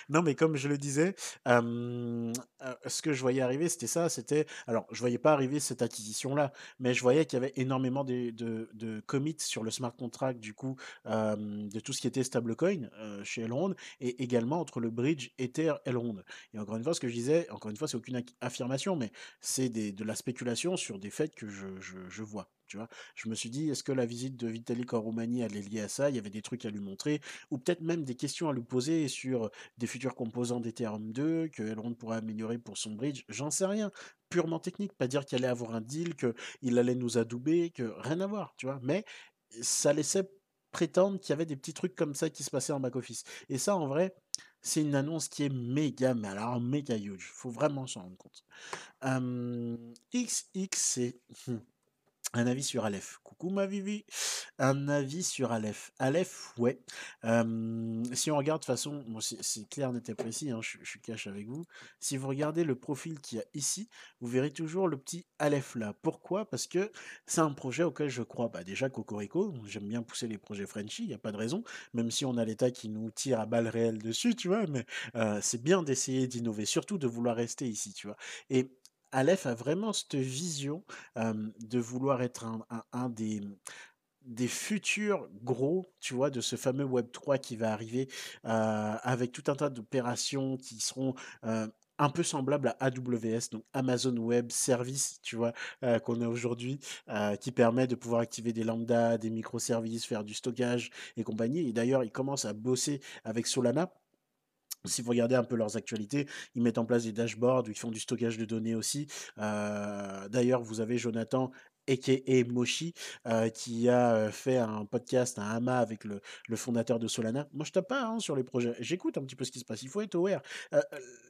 Non, mais comme je le disais, ce que je voyais arriver, c'était ça, c'était... Alors, je voyais pas arriver cette acquisition-là, mais je voyais qu'il y avait énormément de, de, commits sur le smart contract, du coup, de tout ce qui était stablecoin chez Elrond, et également entre le bridge Ether Elrond. Et encore une fois, ce que je disais, encore une fois, c'est aucune affirmation, mais c'est de la spéculation sur des faits que je vois. Je me suis dit, est-ce que la visite de Vitalik en Roumanie allait liée à ça? Il y avait des trucs à lui montrer, ou peut-être même des questions à lui poser sur des futurs composants d'Ethereum 2 que Elrond pourrait améliorer pour son bridge? J'en sais rien. Purement technique, pas dire qu'il allait avoir un deal, qu'il allait nous adouber, que rien à voir. Mais ça laissait prétendre qu'il y avait des petits trucs comme ça qui se passaient en back-office. Et ça, en vrai, c'est une annonce qui est méga, mais alors méga huge. Faut vraiment s'en rendre compte. XX, c'est un avis sur Aleph. Coucou ma Vivi. Un avis sur Aleph. Aleph, ouais. si on regarde de façon, c'est clair, net et précis, hein, je, suis cash avec vous. Si vous regardez le profil qu'il y a ici, vous verrez toujours le petit Aleph là. Pourquoi? Parce que c'est un projet auquel je crois. Bah, déjà, Cocorico, j'aime bien pousser les projets Frenchy, il n'y a pas de raison, même si on a l'État qui nous tire à balles réelles dessus, tu vois, mais c'est bien d'essayer d'innover, surtout de vouloir rester ici, tu vois. Et Aleph a vraiment cette vision de vouloir être un, des, des futurs gros, tu vois, de ce fameux Web 3 qui va arriver avec tout un tas d'opérations qui seront un peu semblables à AWS, donc Amazon Web Service, tu vois, qu'on a aujourd'hui, qui permet de pouvoir activer des lambdas, des microservices, faire du stockage et compagnie. Et d'ailleurs, ils commencent à bosser avec Solana si vous regardez un peu leurs actualités, ils mettent en place des dashboards ils font du stockage de données aussi. Euh, d'ailleurs, vous avez Jonathan et Moshi, euh, qui a euh, fait un podcast, un hama avec le, fondateur de Solana. Moi, je tape pas hein, sur les projets. J'écoute un petit peu ce qui se passe. Il faut être aware. Euh,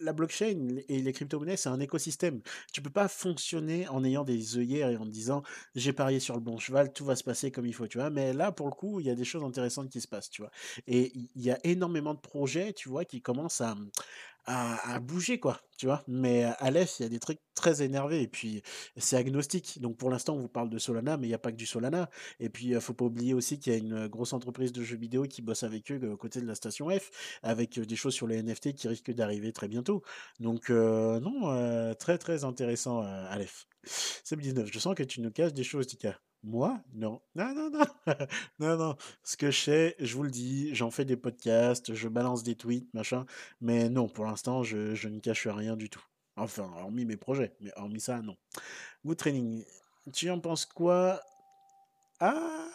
la blockchain et les crypto-monnaies, c'est un écosystème. Tu peux pas fonctionner en ayant des œillères et en disant j'ai parié sur le bon cheval, tout va se passer comme il faut, tu vois. Mais là, pour le coup, il y a des choses intéressantes qui se passent, tu vois. Et il y a énormément de projets, tu vois, qui commencent à, à, bouger, quoi, tu vois? Mais Aleph, il y a des trucs très énervés et puis c'est agnostique. Donc pour l'instant, on vous parle de Solana, mais il n'y a pas que du Solana. Et puis, il faut pas oublier aussi qu'il y a une grosse entreprise de jeux vidéo qui bosse avec eux aux côtés de la station F, avec des choses sur les NFT qui risquent d'arriver très bientôt. Donc non, très très intéressant, Aleph. C'est 19. Je sens que tu nous caches des choses, Tika. Moi? Non. Non, non, non. non. Ce que je sais, je vous le dis, j'en fais des podcasts, je balance des tweets, machin. Mais non, pour l'instant, je, je ne cache rien du tout. Enfin, hormis mes projets. Mais hormis ça, non. Good training. Tu en penses quoi? Ah!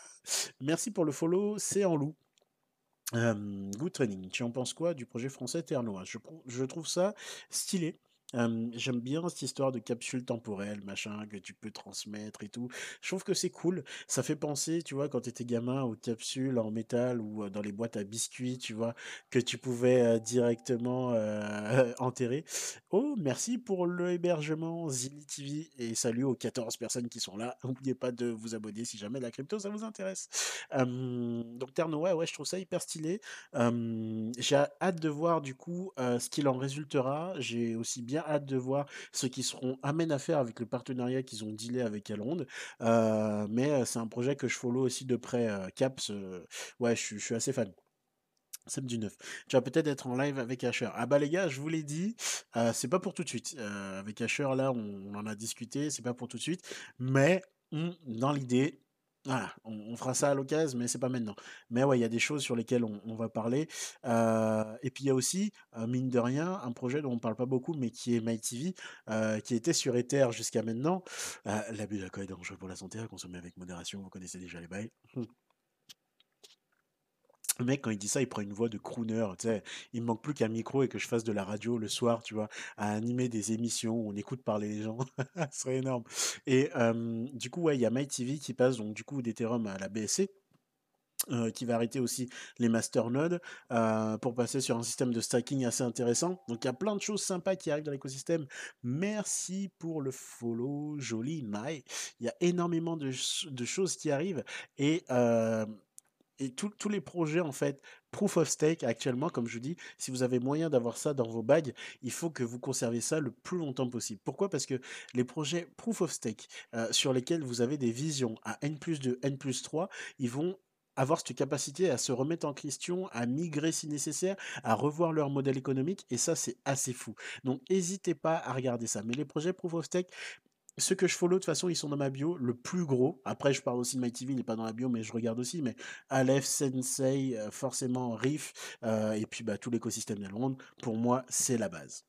Merci pour le follow, c'est en loup. good training. Tu en penses quoi du projet français Ternois? Je, je trouve ça stylé j'aime bien cette histoire de capsule temporelle, machin, que tu peux transmettre et tout. Je trouve que c'est cool. Ça fait penser, tu vois, quand tu étais gamin, aux capsules en métal ou dans les boîtes à biscuits, tu vois, que tu pouvais directement enterrer. Oh, merci pour le hébergement TV et salut aux 14 personnes qui sont là. N'oubliez pas de vous abonner si jamais la crypto ça vous intéresse. donc Terno, ouais, ouais, je trouve ça hyper stylé. J'ai hâte de voir du coup ce qu'il en résultera. J'ai aussi bien hâte de voir ce qu'ils seront amènent à faire avec le partenariat qu'ils ont dealé avec Elrond. Euh, mais c'est un projet que je follow aussi de près. Caps, ouais, je, suis assez fan. Samedi 9. Tu vas peut-être être en live avec Asher. Ah bah les gars, je vous l'ai dit, c'est pas pour tout de suite. avec Asher, là, on, en a discuté, c'est pas pour tout de suite. Mais dans l'idée, voilà, on, fera ça à l'occasion, mais c'est pas maintenant. Mais ouais, il y a des choses sur lesquelles on, va parler. Euh, et puis il y a aussi, euh, mine de rien, un projet dont on parle pas beaucoup, mais qui est MyTV, euh, qui était sur Ether jusqu'à maintenant. L'abus d'alcool est dangereux pour la santé, à consommer avec modération, vous connaissez déjà les bails. Le mec, quand il dit ça, il prend une voix de crooner, tu sais. Il me manque plus qu'un micro et que je fasse de la radio le soir, tu vois, à animer des émissions où on écoute parler les gens. Ce serait énorme. Et du coup, ouais, il y a MyTV qui passe donc du coup d'Ethereum à la BSC. qui va arrêter aussi les masternodes pour passer sur un système de stacking assez intéressant. Donc il y a plein de choses sympas qui arrivent dans l'écosystème. Merci pour le follow, joli Mai. Il y a énormément de choses qui arrivent et et tous les projets, en fait, proof of stake, actuellement, comme je dis, si vous avez moyen d'avoir ça dans vos bagues, il faut que vous conservez ça le plus longtemps possible. Pourquoi? Parce que les projets proof of stake, euh, sur lesquels vous avez des visions à N plus 2, N plus 3, ils vont avoir cette capacité à se remettre en question, à migrer si nécessaire, à revoir leur modèle économique, et ça, c'est assez fou. Donc, n'hésitez pas à regarder ça. Mais les projets proof of stake, ceux que je follow, de toute façon, ils sont dans ma bio. Le plus gros, après, je parle aussi de MyTV, il n'est pas dans la bio, mais je regarde aussi. Mais Aleph, Sensei, euh, forcément Riff, euh, et puis bah, tout l'écosystème de Londres, pour moi, c'est la base.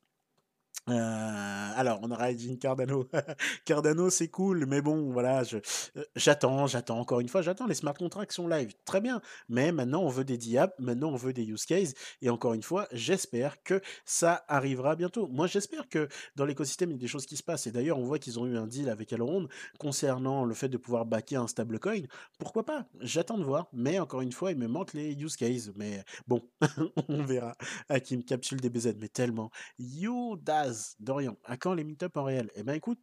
Euh, alors, on aura dit Cardano. Cardano, c'est cool, mais bon, voilà, je, euh, j'attends, j'attends encore une fois, j'attends les smart contracts sont live, très bien. Mais maintenant, on veut des diables, maintenant, on veut des use cases. Et encore une fois, j'espère que ça arrivera bientôt. Moi, j'espère que dans l'écosystème, il y a des choses qui se passent. Et d'ailleurs, on voit qu'ils ont eu un deal avec Elrond concernant le fait de pouvoir backer un stablecoin. Pourquoi pas? J'attends de voir. Mais encore une fois, il me manque les use cases. Mais bon, on verra. Hakim, capsule des BZ, mais tellement. You Dorian, à quand les meet-up en réel? Eh ben écoute,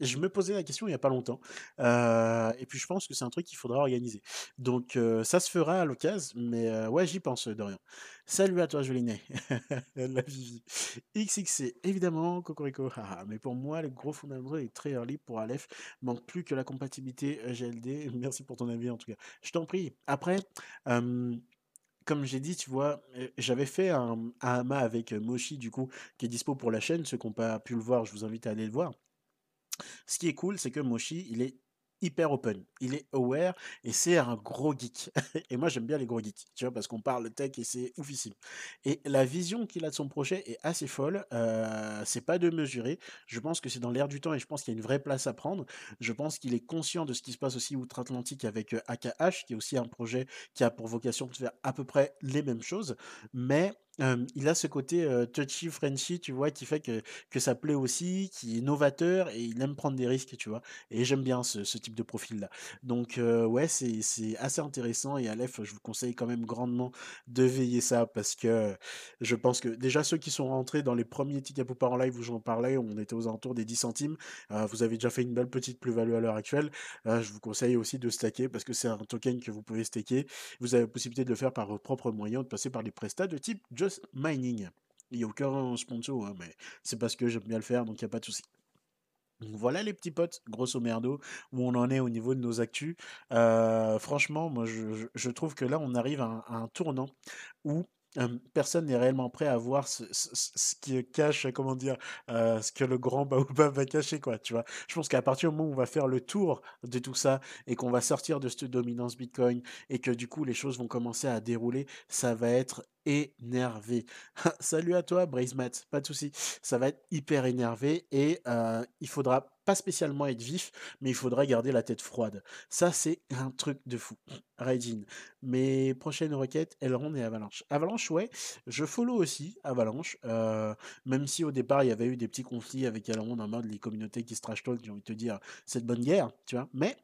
je me posais la question il n'y a pas longtemps. Euh, et puis je pense que c'est un truc qu'il faudra organiser. Donc euh, ça se fera à l'occasion, mais euh, ouais, j'y pense, Dorian. Salut à toi, Jolinet. la Vivi. XXC, évidemment, Cocorico. mais pour moi, le gros fondamental est très early pour Aleph. Manque plus que la compatibilité GLD. Merci pour ton avis en tout cas. Je t'en prie. Après, comme j'ai dit, tu vois, j'avais fait un, un avec Moshi, du coup, qui est dispo pour la chaîne. Ceux qui n'ont pas pu le voir, je vous invite à aller le voir. Ce qui est cool, c'est que Moshi, il est hyper open. Il est aware et c'est un gros geek. et moi, j'aime bien les gros geeks, tu vois, parce qu'on parle tech et c'est oufissime. Et la vision qu'il a de son projet est assez folle. Euh, c'est pas de mesurer. Je pense que c'est dans l'air du temps et je pense qu'il y a une vraie place à prendre. Je pense qu'il est conscient de ce qui se passe aussi outre-Atlantique avec AKH, euh, qui est aussi un projet qui a pour vocation de faire à peu près les mêmes choses. Mais il a ce côté, touchy Frenchy, tu vois? Qui fait que que ça plaît aussi, qui est novateur et il aime prendre des risques, tu vois? Et j'aime bien ce ce type de profil-là. Donc ouais, c'est assez intéressant et Aleph, je vous conseille quand même grandement de veiller ça parce que je pense que déjà ceux qui sont rentrés dans les premiers tickets pour en live où j'en parlais, on était aux alentours des 10 centimes. vous avez déjà fait une belle petite plus-value à l'heure actuelle. je vous conseille aussi de stacker parce que c'est un token que vous pouvez stacker. Vous avez la possibilité de le faire par vos propres moyens, de passer par des prestats de type mining. Il n'y a aucun sponsor, hein, mais c'est parce que j'aime bien le faire, donc il n'y a pas de souci. Voilà les petits potes, grosso merdo, où on en est au niveau de nos actus. Euh, franchement, moi je, trouve que là on arrive à un tournant où personne n'est réellement prêt à voir ce, qui cache, comment dire, ce que le grand Baobab va cacher, quoi, tu vois? Je pense qu'à partir du moment où on va faire le tour de tout ça et qu'on va sortir de cette dominance Bitcoin et que du coup les choses vont commencer à dérouler, ça va être énervé. Salut à toi, Brazemat, pas de souci. Ça va être hyper énervé et il faudra pas spécialement être vif, mais il faudra garder la tête froide. Ça, c'est un truc de fou. Raidin. Mes prochaines requêtes, Elrond et Avalanche. Avalanche, ouais, je follow aussi Avalanche, euh, même si au départ, il y avait eu des petits conflits avec Elrond en mode les communautés qui se trash talk, j'ai envie de te dire, c'est de bonne guerre, tu vois. Mais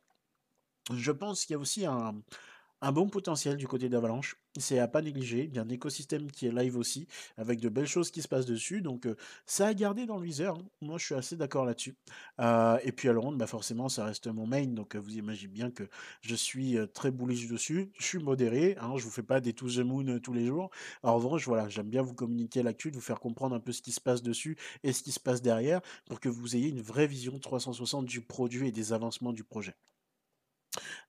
je pense qu'il y a aussi un bon potentiel du côté d'Avalanche. C'est à pas négliger. Il y a un écosystème qui est live aussi, avec de belles choses qui se passent dessus. Donc, euh, ça a gardé dans le viseur. Hein. Moi, je suis assez d'accord là-dessus. Euh, et puis, Alron, bah forcément, ça reste mon main. Donc, euh, vous imaginez bien que je suis très bullish dessus. Je suis modéré. Hein, je vous fais pas des to the moon tous les jours. En revanche, voilà, j'aime bien vous communiquer l'actu, vous faire comprendre un peu ce qui se passe dessus et ce qui se passe derrière pour que vous ayez une vraie vision 360 du produit et des avancements du projet.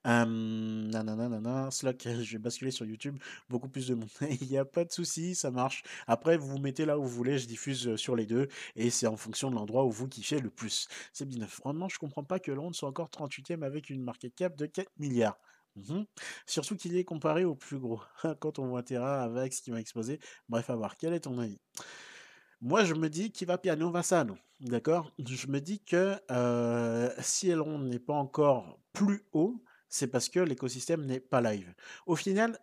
Euh, nanana, Slack, je vais basculer sur YouTube, beaucoup plus de monde. Il n'y a pas de souci, ça marche. Après, vous vous mettez là où vous voulez, je diffuse sur les deux, et c'est en fonction de l'endroit où vous kiffez le plus. C'est bien. Vraiment, je comprends pas que Londres soit encore 38e avec une market cap de 4 milliards. Mmh Surtout qu'il est comparé au plus gros. Quand on voit Terra avec ce qui m'a exposé. Bref, à voir. Quel est ton avis? Moi, je me dis qu'il va piano vassano. D'accord? Je me dis que si Elrond n'est pas encore plus haut, c'est parce que l'écosystème n'est pas live. Au final,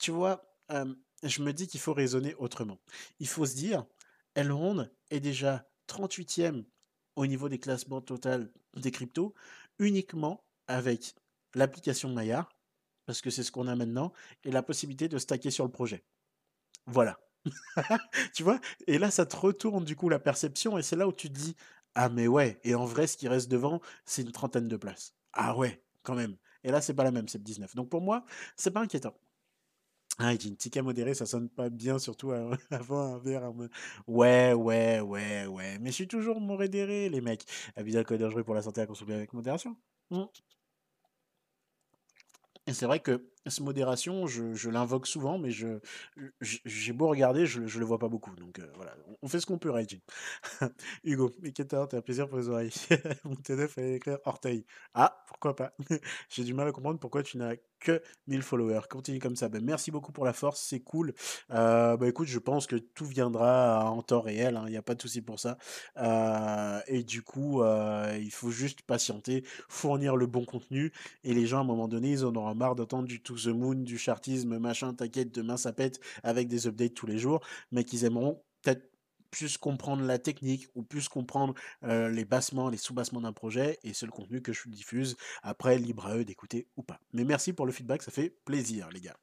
tu vois, je me dis qu'il faut raisonner autrement. Il faut se dire, Elrond est déjà 38e au niveau des classements total des cryptos, uniquement avec l'application Maillard, parce que c'est ce qu'on a maintenant, et la possibilité de stacker sur le projet. Voilà. tu vois Et là, ça te retourne du coup la perception, et c'est là où tu te dis Ah, mais ouais, et en vrai, ce qui reste devant, c'est une trentaine de places. Ah ouais, quand même. Et là, c'est pas la même, c'est 19. Donc pour moi, c'est pas inquiétant. Ah, il dit une ticket modéré, ça sonne pas bien, surtout avant un verre. Ouais, ouais, ouais, ouais. Mais je suis toujours modéré, les mecs. Avis code dangereux pour la santé à consommer avec modération. Mmh. Et c'est vrai que cette modération, je, l'invoque souvent, mais je, j'ai beau regarder, je, le vois pas beaucoup. Donc euh, voilà, on fait ce qu'on peut, Reggie. Hugo, Miketa, t'as un plaisir pour les oreilles. Mon T9 fallait écrire orteil. Ah, pourquoi pas? J'ai du mal à comprendre pourquoi tu n'as que 1000 followers. Continue comme ça. Ben, merci beaucoup pour la force, c'est cool. Euh, bah, écoute, je pense que tout viendra en temps réel, hein, il n'y a pas de souci pour ça. Euh, et du coup, il faut juste patienter, fournir le bon contenu. Et les gens, à un moment donné, ils en auront marre d'entendre du tout the moon, du chartisme, machin, t'inquiète, demain ça pète, avec des updates tous les jours, mais qu'ils aimeront peut-être plus comprendre la technique ou plus comprendre euh, les bassements, les sous-bassements d'un projet, et c'est le contenu que je diffuse. Après, libre à eux d'écouter ou pas. Mais merci pour le feedback, ça fait plaisir, les gars.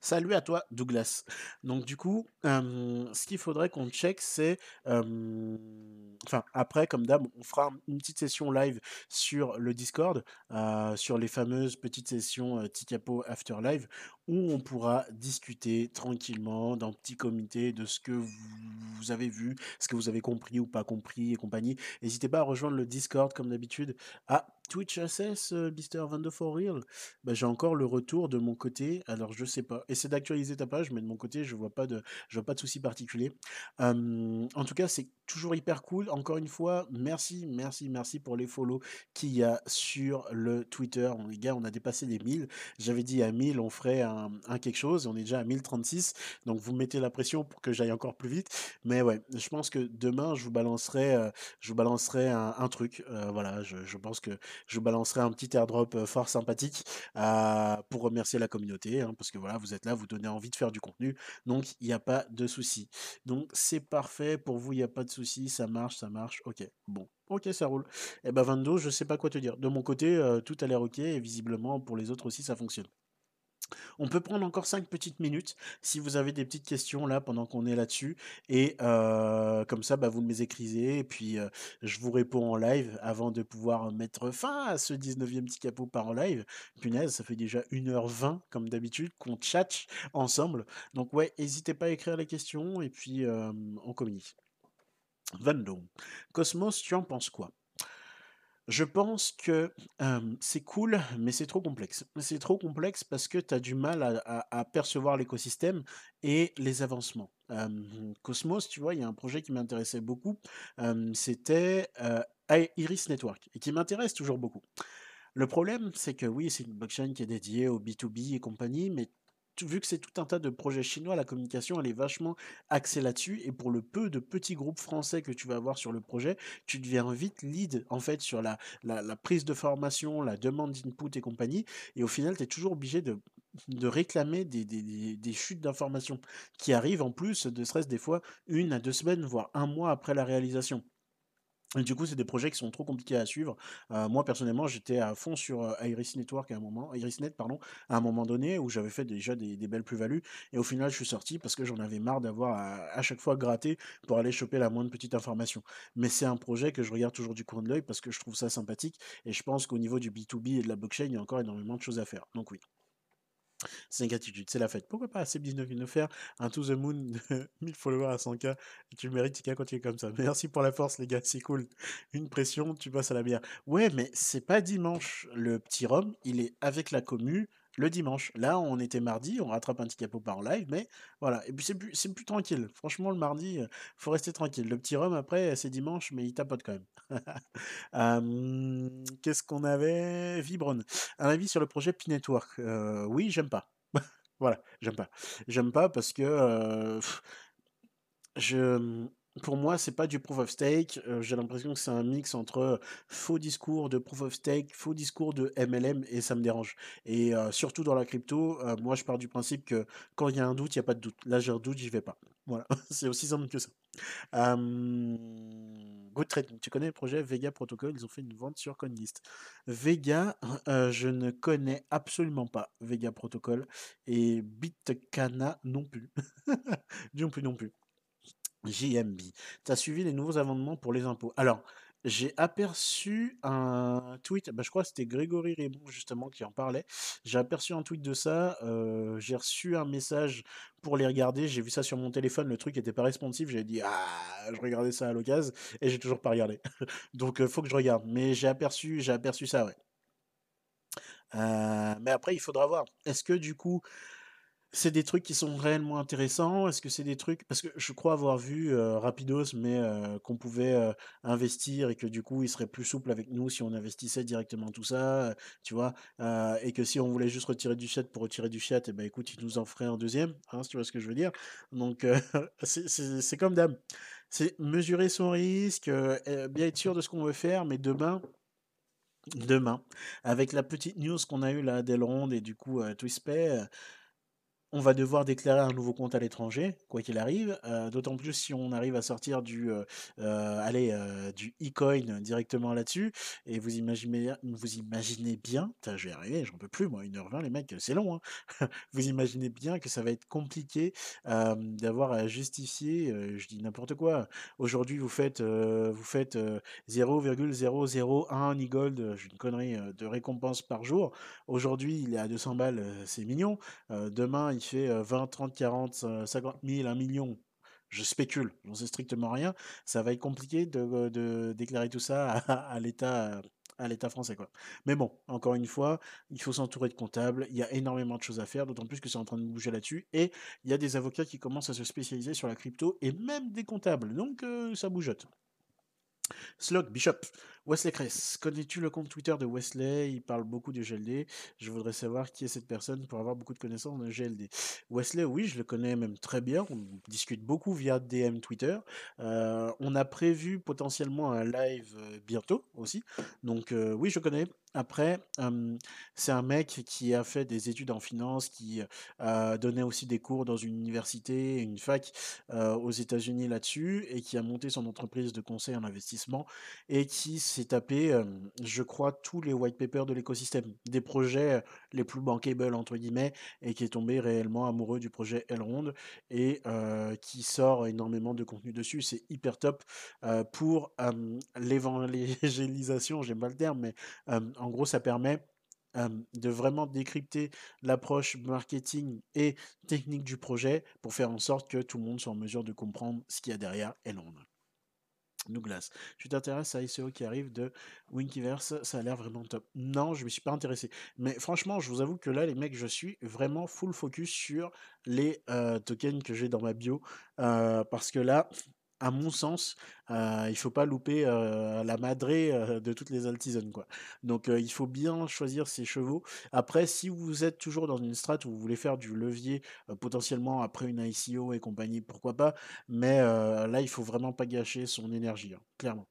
Salut à toi, Douglas. Donc, du coup, ce qu'il faudrait qu'on check, c'est. Enfin, après, comme d'hab, on fera une petite session live sur le Discord, sur les fameuses petites sessions Tikapo After Live, où on pourra discuter tranquillement dans petit comité de ce que vous avez vu, ce que vous avez compris ou pas compris et compagnie. N'hésitez pas à rejoindre le Discord comme d'habitude. Ah, Twitch Access, Mister 22 for Real? Bah, j'ai encore le retour de mon côté. Alors je sais pas. Essaie d'actualiser ta page, mais de mon côté, je vois pas de, je vois pas de souci particulier. en tout cas, c'est toujours hyper cool. Encore une fois, merci, merci, merci pour les follow qu'il y a sur le Twitter. Les gars, on a dépassé les 1000. J'avais dit à 1000, on ferait un, quelque chose. On est déjà à 1036. Donc vous mettez la pression pour que j'aille encore plus vite. Mais ouais, je pense que demain, je vous balancerai, je vous balancerai un, truc. voilà, je, pense que je vous balancerai un petit airdrop euh, fort sympathique euh, pour remercier la communauté, hein, parce que voilà, vous êtes là, vous donnez envie de faire du contenu, donc il n'y a pas de souci. Donc c'est parfait, pour vous, il n'y a pas de souci, ça marche, ça marche, ok, bon. Ok, ça roule. Et eh ben 22, je sais pas quoi te dire. De mon côté, euh, tout a l'air ok, et visiblement pour les autres aussi, ça fonctionne. On peut prendre encore 5 petites minutes si vous avez des petites questions là pendant qu'on est là-dessus. Et euh, comme ça, bah, vous me les écrivez et puis euh, je vous réponds en live avant de pouvoir mettre fin à ce 19e petit capot par en live. Punaise, ça fait déjà 1h20 comme d'habitude qu'on chatte ensemble. Donc ouais, n'hésitez pas à écrire les questions et puis on communique. Vendôme. Cosmos, tu en penses quoi? Je pense que c'est cool, mais c'est trop complexe. C'est trop complexe parce que tu as du mal à, percevoir l'écosystème et les avancements. Cosmos, tu vois, il y a un projet qui m'intéressait beaucoup. C'était Iris Network et qui m'intéresse toujours beaucoup. Le problème, c'est que oui, c'est une blockchain qui est dédiée au B2B et compagnie, mais vu que c'est tout un tas de projets chinois, la communication, elle est vachement axée là-dessus. Et pour le peu de petits groupes français que tu vas avoir sur le projet, tu deviens vite lead, en fait, sur la, prise de formation, la demande d'input et compagnie. Et au final, tu es toujours obligé de, réclamer des, des, des chutes d'informations qui arrivent en plus, de stress des fois, une à deux semaines, voire un mois après la réalisation. Du coup, c'est des projets qui sont trop compliqués à suivre. Euh, moi, personnellement, j'étais à fond sur euh, Iris Network à un moment, pardon, à un moment donné où j'avais fait déjà des, belles plus-values. Et au final, je suis sorti parce que j'en avais marre d'avoir à, chaque fois gratté pour aller choper la moindre petite information. Mais c'est un projet que je regarde toujours du coin de l'œil parce que je trouve ça sympathique. Et je pense qu'au niveau du B2B et de la blockchain, il y a encore énormément de choses à faire. Donc oui. C'est une gratitude, c'est la fête. Pourquoi pas assez 19 nous faire un To The Moon de 1000 followers à 100k Tu mérites, Tika, quand tu es comme ça. Merci pour la force, les gars, c'est cool. Une pression, tu passes à la bière. Ouais, mais c'est pas dimanche. Le petit Rome, il est avec la commu le dimanche. Là, on était mardi, on rattrape un petit capot par live, mais voilà. Et puis c'est plus, tranquille. Franchement, le mardi, il euh, faut rester tranquille. Le petit rhum, après, c'est dimanche, mais il tapote quand même. qu'est-ce qu'on avait? Vibron. Un avis sur le projet P-Network. Euh, oui, j'aime pas. voilà, j'aime pas. J'aime pas parce que euh, je pour moi, c'est pas du proof of stake. j'ai l'impression que c'est un mix entre faux discours de proof of stake, faux discours de MLM, et ça me dérange. Et surtout dans la crypto, moi, je pars du principe que quand il y a un doute, il n'y a pas de doute. Là, j'ai un doute, j'y vais pas. Voilà, c'est aussi simple que ça. Good Trading, tu connais le projet Vega Protocol? Ils ont fait une vente sur CoinList. Vega, je ne connais absolument pas Vega Protocol et Bitcana non plus. non plus, non plus. JMB. Tu as suivi les nouveaux amendements pour les impôts. Alors, j'ai aperçu un tweet, bah, je crois que c'était Grégory Raymond justement qui en parlait. J'ai aperçu un tweet de ça, euh, j'ai reçu un message pour les regarder, j'ai vu ça sur mon téléphone, le truc n'était pas responsif, j'ai dit ah, je regardais ça à l'occasion et j'ai toujours pas regardé. Donc euh, faut que je regarde, mais j'ai aperçu, j'ai aperçu ça, ouais. Euh, mais après il faudra voir. Est-ce que du coup c'est des trucs qui sont réellement intéressants? Est-ce que c'est des trucs parce que je crois avoir vu, Rapidos, mais qu'on pouvait, investir et que du coup, il serait plus souple avec nous si on investissait directement tout ça, tu vois? et que si on voulait juste retirer du chat pour retirer du chat et ben, écoute, il nous en ferait un deuxième, hein, si tu vois ce que je veux dire? Donc c'est comme d'hab. C'est mesurer son risque, bien être sûr de ce qu'on veut faire, mais demain demain, avec la petite news qu'on a eue là d'Elrond et du coup, Twispay, on va devoir déclarer un nouveau compte à l'étranger, quoi qu'il arrive. Euh, d'autant plus si on arrive à sortir du, euh, euh, allez, du e-coin directement là-dessus. Et vous imaginez, vous imaginez bien, je vais arriver, j'en peux plus, moi, 1h20, les mecs, c'est long. Hein. vous imaginez bien que ça va être compliqué d'avoir à justifier, je dis n'importe quoi. Aujourd'hui, vous faites, vous faites 0,001 e-gold, une connerie, de récompense par jour. Aujourd'hui, il est à 200 balles, c'est mignon. demain, il fait 20, 30, 40, 50 000, 1 million, je spécule, j'en sais strictement rien, ça va être compliqué de, déclarer tout ça à, l'État à l'État français. Quoi. Mais bon, encore une fois, il faut s'entourer de comptables, il y a énormément de choses à faire, d'autant plus que c'est en train de bouger là-dessus, et il y a des avocats qui commencent à se spécialiser sur la crypto, et même des comptables, donc euh, ça bougeote. Slog, Bishop, Wesley Cress, connais-tu le compte Twitter de Wesley? Il parle beaucoup du GLD. Je voudrais savoir qui est cette personne pour avoir beaucoup de connaissances de GLD. Wesley, oui, je le connais même très bien. On discute beaucoup via DM Twitter. Euh, on a prévu potentiellement un live euh, bientôt aussi. Donc euh, oui, je connais. Après, c'est un mec qui a fait des études en finance, qui a donné aussi des cours dans une université, une fac aux États-Unis là-dessus, et qui a monté son entreprise de conseil en investissement, et qui s'est tapé, je crois, tous les white papers de l'écosystème, des projets les plus bankable entre guillemets, et qui est tombé réellement amoureux du projet Elrond, et qui sort énormément de contenu dessus. C'est hyper top pour l'évangélisation, j'aime pas le terme, mais en gros, ça permet de vraiment décrypter l'approche marketing et technique du projet pour faire en sorte que tout le monde soit en mesure de comprendre ce qu'il y a derrière Elrond. Douglas, tu t'intéresses à ICO qui arrive de Winkiverse, ça a l'air vraiment top. Non, je me suis pas intéressé. Mais franchement, je vous avoue que là, les mecs, je suis vraiment full focus sur les tokens que j'ai dans ma bio. parce que là, à mon sens, euh, il faut pas louper la madrée de toutes les altizens. Quoi. Donc il faut bien choisir ses chevaux. Après, si vous êtes toujours dans une strat où vous voulez faire du levier potentiellement après une ICO et compagnie, pourquoi pas. Mais là, il faut vraiment pas gâcher son énergie, hein, clairement.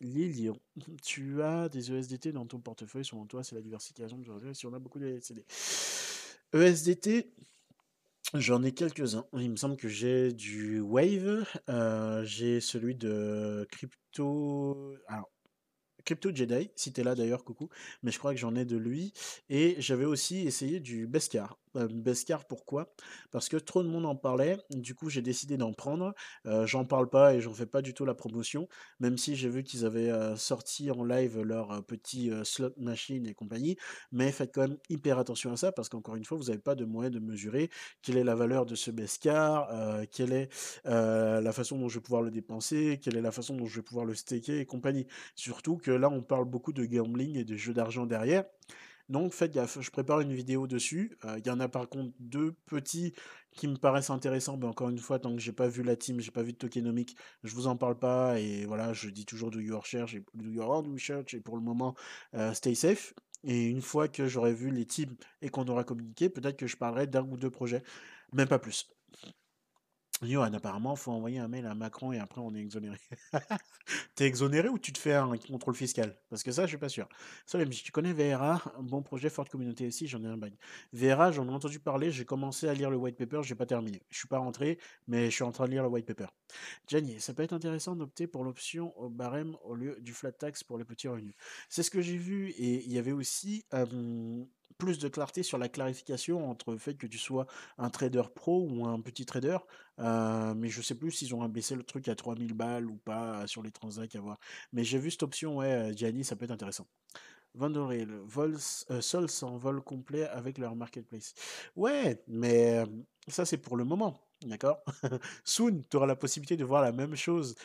Lily, tu as des ESDT dans ton portefeuille, selon toi, c'est la diversification si on a beaucoup de CD. ESDT, J'en ai quelques-uns. Il me semble que j'ai du Wave, euh, j'ai celui de Crypto. Alors, Crypto Jedi, si t'es là d'ailleurs, coucou, mais je crois que j'en ai de lui. Et j'avais aussi essayé du Beskar. Euh, Beskar, pourquoi? Parce que trop de monde en parlait, du coup j'ai décidé d'en prendre. J'en parle pas et j'en fais pas du tout la promotion, même si j'ai vu qu'ils avaient sorti en live leur petit slot machine et compagnie. Mais faites quand même hyper attention à ça, parce qu'encore une fois, vous n'avez pas de moyen de mesurer quelle est la valeur de ce Beskar, quelle est la façon dont je vais pouvoir le dépenser, quelle est la façon dont je vais pouvoir le staker et compagnie. Surtout que là, on parle beaucoup de gambling et de jeux d'argent derrière. Donc faites gaffe, je prépare une vidéo dessus. Il y en a par contre deux petits qui me paraissent intéressants, mais encore une fois, tant que j'ai pas vu la team, j'ai pas vu de tokenomics, je vous en parle pas. Et voilà, je dis toujours do your research et do your et pour le moment, stay safe. Et une fois que j'aurai vu les teams et qu'on aura communiqué, peut-être que je parlerai d'un ou deux projets, même pas plus. Johan, apparemment, faut envoyer un mail à Macron et après on est exonéré. T'es exonéré ou tu te fais un contrôle fiscal? Parce que ça, je suis pas sûr. Ça, si tu connais VRA, bon projet, forte communauté ici, j'en ai un bail. VRA, j'en ai entendu parler, j'ai commencé à lire le white paper, j'ai pas terminé. Je suis pas rentré, mais je suis en train de lire le white paper. Gianni, ça peut être intéressant d'opter pour l'option au barème au lieu du flat tax pour les petits revenus. C'est ce que j'ai vu et il y avait aussi plus de clarté sur la clarification entre le fait que tu sois un trader pro ou un petit trader. Euh, mais je sais plus s'ils ont abaissé le truc à 3000 balles ou pas sur les transacts à voir. Mais j'ai vu cette option, ouais, Gianni, ça peut être intéressant. Vandoril, vol, euh, Sol sans vol complet avec leur marketplace. Ouais, mais ça c'est pour le moment. D'accord? Soon, tu auras la possibilité de voir la même chose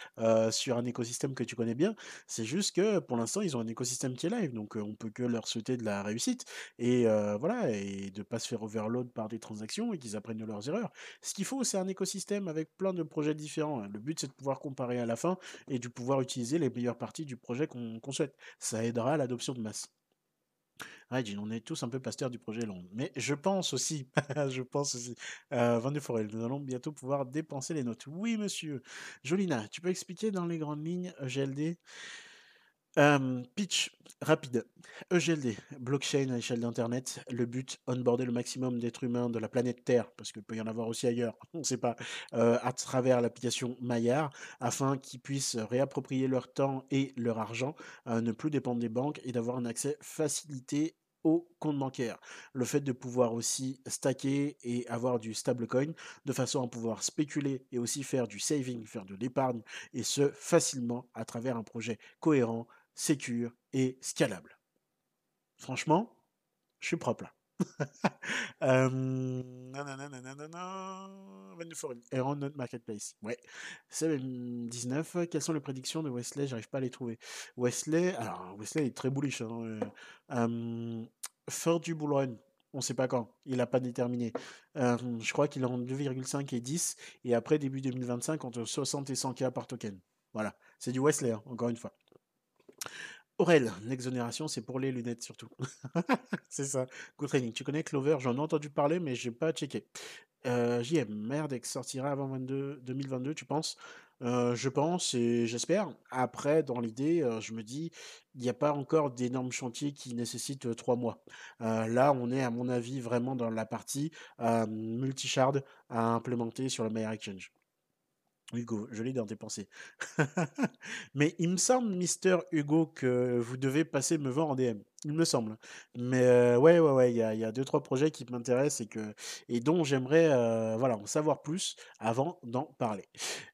sur un écosystème que tu connais bien. C'est juste que pour l'instant, ils ont un écosystème qui est live, donc on peut que leur souhaiter de la réussite et voilà, et de pas se faire overload par des transactions et qu'ils apprennent de leurs erreurs. Ce qu'il faut, c'est un écosystème avec plein de projets différents. Hein. Le but, c'est de pouvoir comparer à la fin et de pouvoir utiliser les meilleures parties du projet qu'on souhaite. Ça aidera à l'adoption de masse. On est tous un peu pasteurs du projet long. Mais je pense aussi, je pense aussi, euh, Van Forel, nous allons bientôt pouvoir dépenser les notes. Oui, monsieur. Jolina, tu peux expliquer dans les grandes lignes GLD pitch rapide. EGLD, blockchain à l'échelle d'Internet. Le but, onboarder le maximum d'êtres humains de la planète Terre, parce qu'il peut y en avoir aussi ailleurs, on ne sait pas, euh, à travers l'application Maillard, afin qu'ils puissent réapproprier leur temps et leur argent, ne plus dépendre des banques et d'avoir un accès facilité au compte bancaire. Le fait de pouvoir aussi stacker et avoir du stablecoin de façon à pouvoir spéculer et aussi faire du saving, faire de l'épargne et ce facilement à travers un projet cohérent, sécure et scalable. Franchement, je suis propre là. euh, notre marketplace. Ouais. 19. Quelles sont les prédictions de Wesley? J'arrive pas à les trouver. Wesley, alors Wesley est très bullish. Hein, euh, faire du bull run. On sait pas quand. Il n'a pas déterminé. je crois qu'il est en 2,5 et 10. Et après, début 2025, entre 60 et 100K par token. Voilà. C'est du Wesley, hein, encore une fois. Aurel, l'exonération, c'est pour les lunettes surtout. c'est ça. Good training. Tu connais Clover? J'en ai entendu parler, mais j'ai pas checké. Euh, JM, Merdex sortira avant 22, 2022, tu penses? Euh, Je pense et j'espère. Après, dans l'idée, euh, je me dis, il n'y a pas encore d'énormes chantiers qui nécessitent euh, trois mois. Là, on est, à mon avis, vraiment dans la partie multi-shard à implémenter sur le Meyer Exchange. Hugo, je l'ai dans tes pensées. Mais il me semble, Mister Hugo, que vous devez passer me voir en DM. Il me semble. Mais euh, ouais, ouais, ouais, il y a, deux, trois projets qui m'intéressent et, dont j'aimerais euh, en savoir plus avant d'en parler.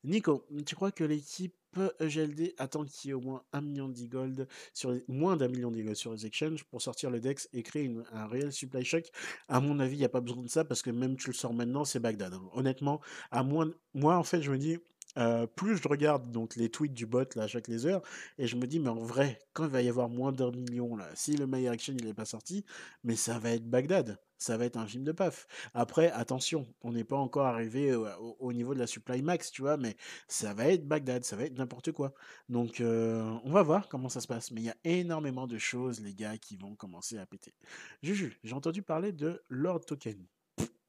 Nico, tu crois que l'équipe EGLD attend qu'il y ait au moins un million d'e-gold sur les- moins d'un million d'e-gold sur les exchanges pour sortir le DEX et créer un réel supply shock À mon avis, il n'y a pas besoin de ça parce que même tu le sors maintenant, c'est Bagdad. hein. Honnêtement, à moins, moi, en fait, je me dis, euh, plus je regarde donc les tweets du bot là, chaque les heures, et je me dis, mais en vrai, quand il va y avoir moins d'un million là, si le My Action il n'est pas sorti, mais ça va être Bagdad. Ça va être un film de paf. Après, attention, on n'est pas encore arrivé au, au- au niveau de la supply max, tu vois, mais ça va être Bagdad, ça va être n'importe quoi. Donc, on va voir comment ça se passe. Mais il y a énormément de choses, les gars, qui vont commencer à péter. Juju, j'ai entendu parler de Lord Token.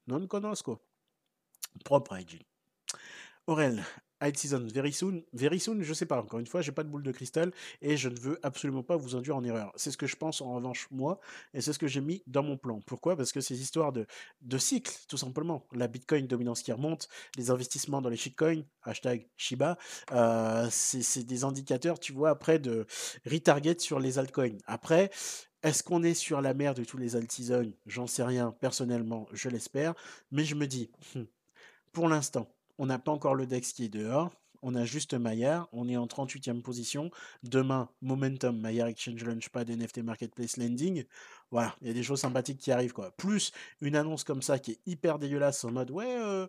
Non conosco. Propre hygiene. Aurel, Hide Season, very soon. Very soon, je sais pas, encore une fois, j'ai pas de boule de cristal et je ne veux absolument pas vous induire en erreur. C'est ce que je pense en revanche, moi, et c'est ce que j'ai mis dans mon plan. Pourquoi? Parce que ces histoires de, de cycle, tout simplement. La Bitcoin dominance qui remonte, les investissements dans les shitcoins, hashtag Shiba, euh, c'est des indicateurs, tu vois, après de retarget sur les altcoins. Après, est-ce qu'on est sur la mer de tous les alt-seasons J'en sais rien, personnellement, je l'espère, mais je me dis, hmm, pour l'instant, on n'a pas encore le Dex qui est dehors. On a juste Maillard. On est en 38e position. Demain, Momentum, Maillard Exchange Launchpad, NFT Marketplace Lending. Voilà, il y a des choses sympathiques qui arrivent. quoi. Plus une annonce comme ça qui est hyper dégueulasse en mode Ouais, euh,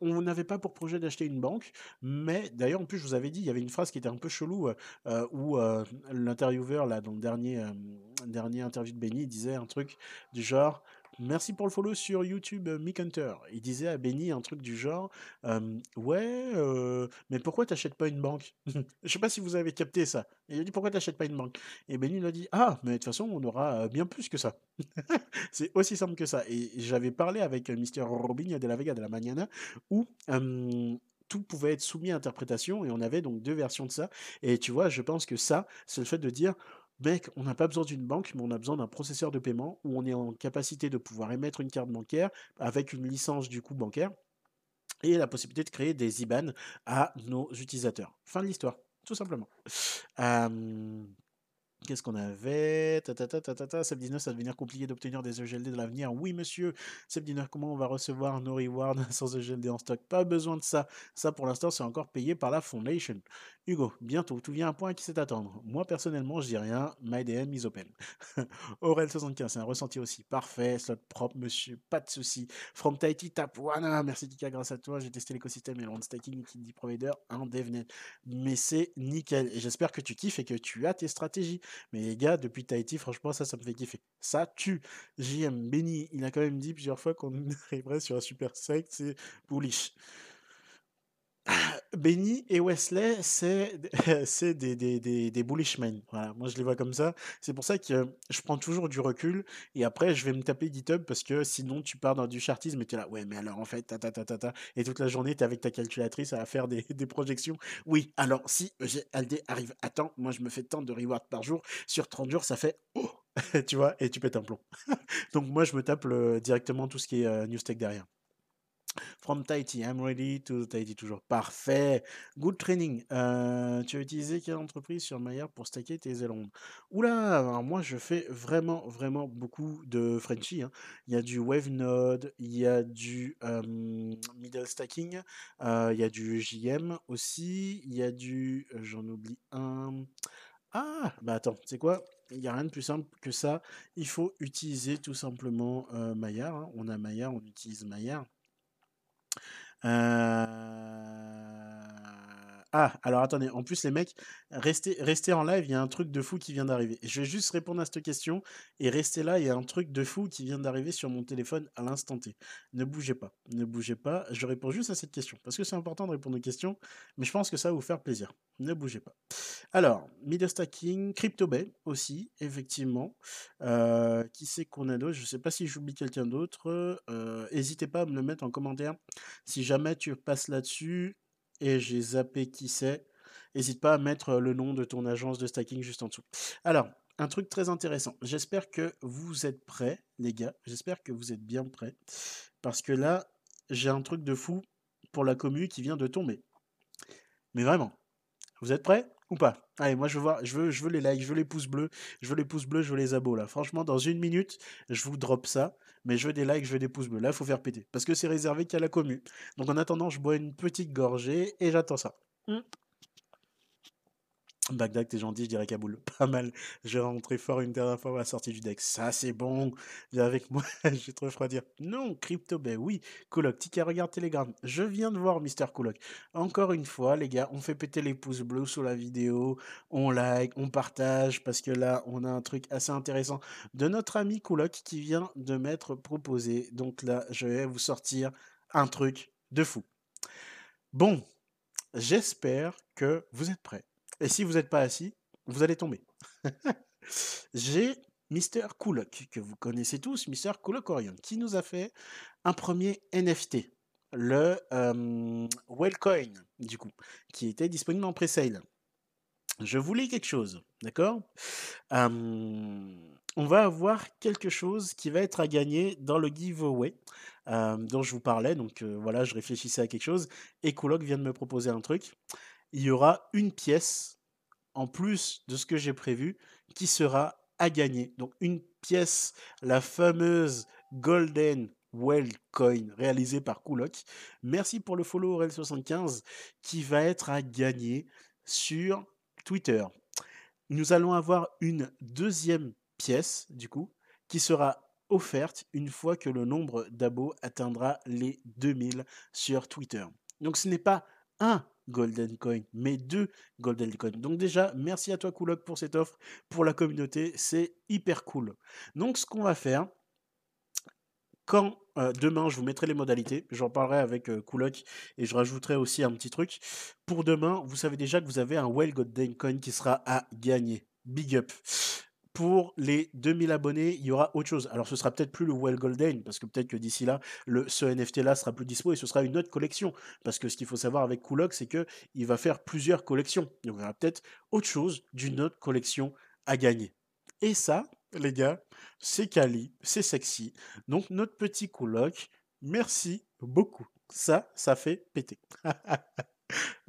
on n'avait pas pour projet d'acheter une banque. Mais d'ailleurs, en plus, je vous avais dit, il y avait une phrase qui était un peu chelou euh, euh, où euh, l'intervieweur, là, dans le dernier, dernier interview de Benny, disait un truc du genre. Merci pour le follow sur YouTube, euh, Mick Hunter. Il disait à Benny un truc du genre Ouais, euh, mais pourquoi t'achètes pas une banque? Je sais pas si vous avez capté ça. Il a dit Pourquoi t'achètes pas une banque? Et Benny lui a dit Ah, mais de toute façon, on aura euh, bien plus que ça. C'est aussi simple que ça. Et j'avais parlé avec Mr. Robin de la Vega de la Mañana où. tout pouvait être soumis à interprétation et on avait donc deux versions de ça. Et tu vois, je pense que ça, c'est le fait de dire Mec, on n'a pas besoin d'une banque, mais on a besoin d'un processeur de paiement où on est en capacité de pouvoir émettre une carte bancaire avec une licence du coup bancaire et la possibilité de créer des IBAN à nos utilisateurs. Fin de l'histoire, tout simplement. Qu'est-ce qu'on avait? Ta, ta, ta, ta, ta, ta. Seb 19, ça va devenir compliqué d'obtenir des EGLD de l'avenir. Oui, monsieur. Seb 19, comment on va recevoir nos rewards sans EGLD en stock? Pas besoin de ça. Ça, pour l'instant, c'est encore payé par la Foundation. Hugo, bientôt, tout vient à un point qui sait attendre. Moi, personnellement, je dis rien. My DM is open. Aurel75, c'est un ressenti aussi. Parfait, slot propre, monsieur. Pas de souci. From Tahiti, tap. Voilà, merci Tika, grâce à toi. J'ai testé l'écosystème et le staking liquidity provider, un devnet. Mais c'est nickel. J'espère que tu kiffes et que tu as tes stratégies. Mais les gars, depuis Tahiti, franchement, ça, ça me fait kiffer. Ça tue. JM Benny, il a quand même dit plusieurs fois qu'on arriverait sur un super site, c'est bullish. Benny et Wesley, c'est c'est des, des, des. Voilà, moi je les vois comme ça. C'est pour ça que je prends toujours du recul et après je vais me taper GitHub parce que sinon tu pars dans du chartisme et tu es là, ouais, mais alors en fait, ta ta ta ta ta, et toute la journée tu es avec ta calculatrice à faire des, des projections. Oui, alors si EGLD arrive à temps, moi je me fais tant de rewards par jour. Sur 30 jours, ça fait oh tu vois, et tu pètes un plomb. Donc moi je me tape directement tout ce qui est euh, Newstech derrière. From Tahiti, I'm ready to Tahiti toujours. Parfait. Good training. Euh, tu as utilisé quelle entreprise sur Maillard pour stacker tes ailerons Oula, alors moi je fais vraiment, vraiment beaucoup de Frenchy. hein. Il y a du WaveNode, il y a du euh, Middle Stacking, euh, il y a du JM aussi, il y a du. euh, J'en oublie un. Ah, bah attends, c'est quoi? Il n'y a rien de plus simple que ça. Il faut utiliser tout simplement Maillard. hein. On a Maillard, on utilise Maillard. Euh, ah, alors attendez, en plus les mecs, restez, restez en live, il y a un truc de fou qui vient d'arriver. Je vais juste répondre à cette question et restez là, il y a un truc de fou qui vient d'arriver sur mon téléphone à l'instant T. Ne bougez pas, ne bougez pas, je réponds juste à cette question, parce que c'est important de répondre aux questions, mais je pense que ça va vous faire plaisir. Ne bougez pas. Alors, middle stacking, CryptoBay aussi, effectivement. Euh, qui c'est qu'on a d'autre? Je ne sais pas si j'oublie quelqu'un d'autre. N'hésitez pas à me le mettre en commentaire si jamais tu passes là-dessus et j'ai zappé qui c'est, n'hésite pas à mettre le nom de ton agence de stacking juste en dessous. Alors, un truc très intéressant. J'espère que vous êtes prêts, les gars. J'espère que vous êtes bien prêts. Parce que là, j'ai un truc de fou pour la commune qui vient de tomber. Mais vraiment, vous êtes prêts ou pas? Allez, moi je veux voir, je veux, je veux les likes, je veux les pouces bleus, je veux les pouces bleus, je veux les abos là. Franchement, dans une minute, je vous drop ça, mais je veux des likes, je veux des pouces bleus. Là, il faut faire péter, parce que c'est réservé qu'à la commune. Donc en attendant, je bois une petite gorgée et j'attends ça. Mmh. Bagdad, t'es gentil, je dirais Kaboul. Pas mal. Je vais fort une dernière fois à la sortie du deck. Ça, c'est bon. Viens avec moi. J'ai trop refroidir. Non, Crypto Bay, oui. Cooloc, Tika, regarde Telegram. Je viens de voir Mister Cooloc. Encore une fois, les gars, on fait péter les pouces bleus sous la vidéo. On like, on partage, parce que là, on a un truc assez intéressant de notre ami Cooloc qui vient de m'être proposé. Donc là, je vais vous sortir un truc de fou. Bon, j'espère que vous êtes prêts. Et si vous n'êtes pas assis, vous allez tomber. J'ai Mr. Coolock, que vous connaissez tous, Mr. Coolock Orion, qui nous a fait un premier NFT, le euh, Wellcoin, du coup, qui était disponible en pre-sale. Je voulais quelque chose, d'accord? On va avoir quelque chose qui va être à gagner dans le giveaway dont je vous parlais. Donc voilà, je réfléchissais à quelque chose et Coolock vient de me proposer un truc il y aura une pièce en plus de ce que j'ai prévu qui sera à gagner. Donc une pièce, la fameuse Golden Well Coin réalisée par Coolock. Merci pour le follow Aurel75 qui va être à gagner sur Twitter. Nous allons avoir une deuxième pièce du coup qui sera offerte une fois que le nombre d'abos atteindra les 2000 sur Twitter. Donc ce n'est pas un Golden Coin, mais deux Golden Coin. Donc déjà, merci à toi Coolock pour cette offre, pour la communauté, c'est hyper cool. Donc ce qu'on va faire, quand euh, demain je vous mettrai les modalités, j'en parlerai avec euh, et je rajouterai aussi un petit truc. Pour demain, vous savez déjà que vous avez un Well Golden Coin qui sera à gagner. Big up pour les 2000 abonnés, il y aura autre chose. Alors, ce sera peut-être plus le Well Golden, parce que peut-être que d'ici là, le, ce NFT-là sera plus dispo et ce sera une autre collection. Parce que ce qu'il faut savoir avec Coolock, c'est qu'il va faire plusieurs collections. Il y aura peut-être autre chose d'une autre collection à gagner. Et ça, les gars, c'est quali, c'est sexy. Donc, notre petit Coolock, merci beaucoup. Ça, ça fait péter.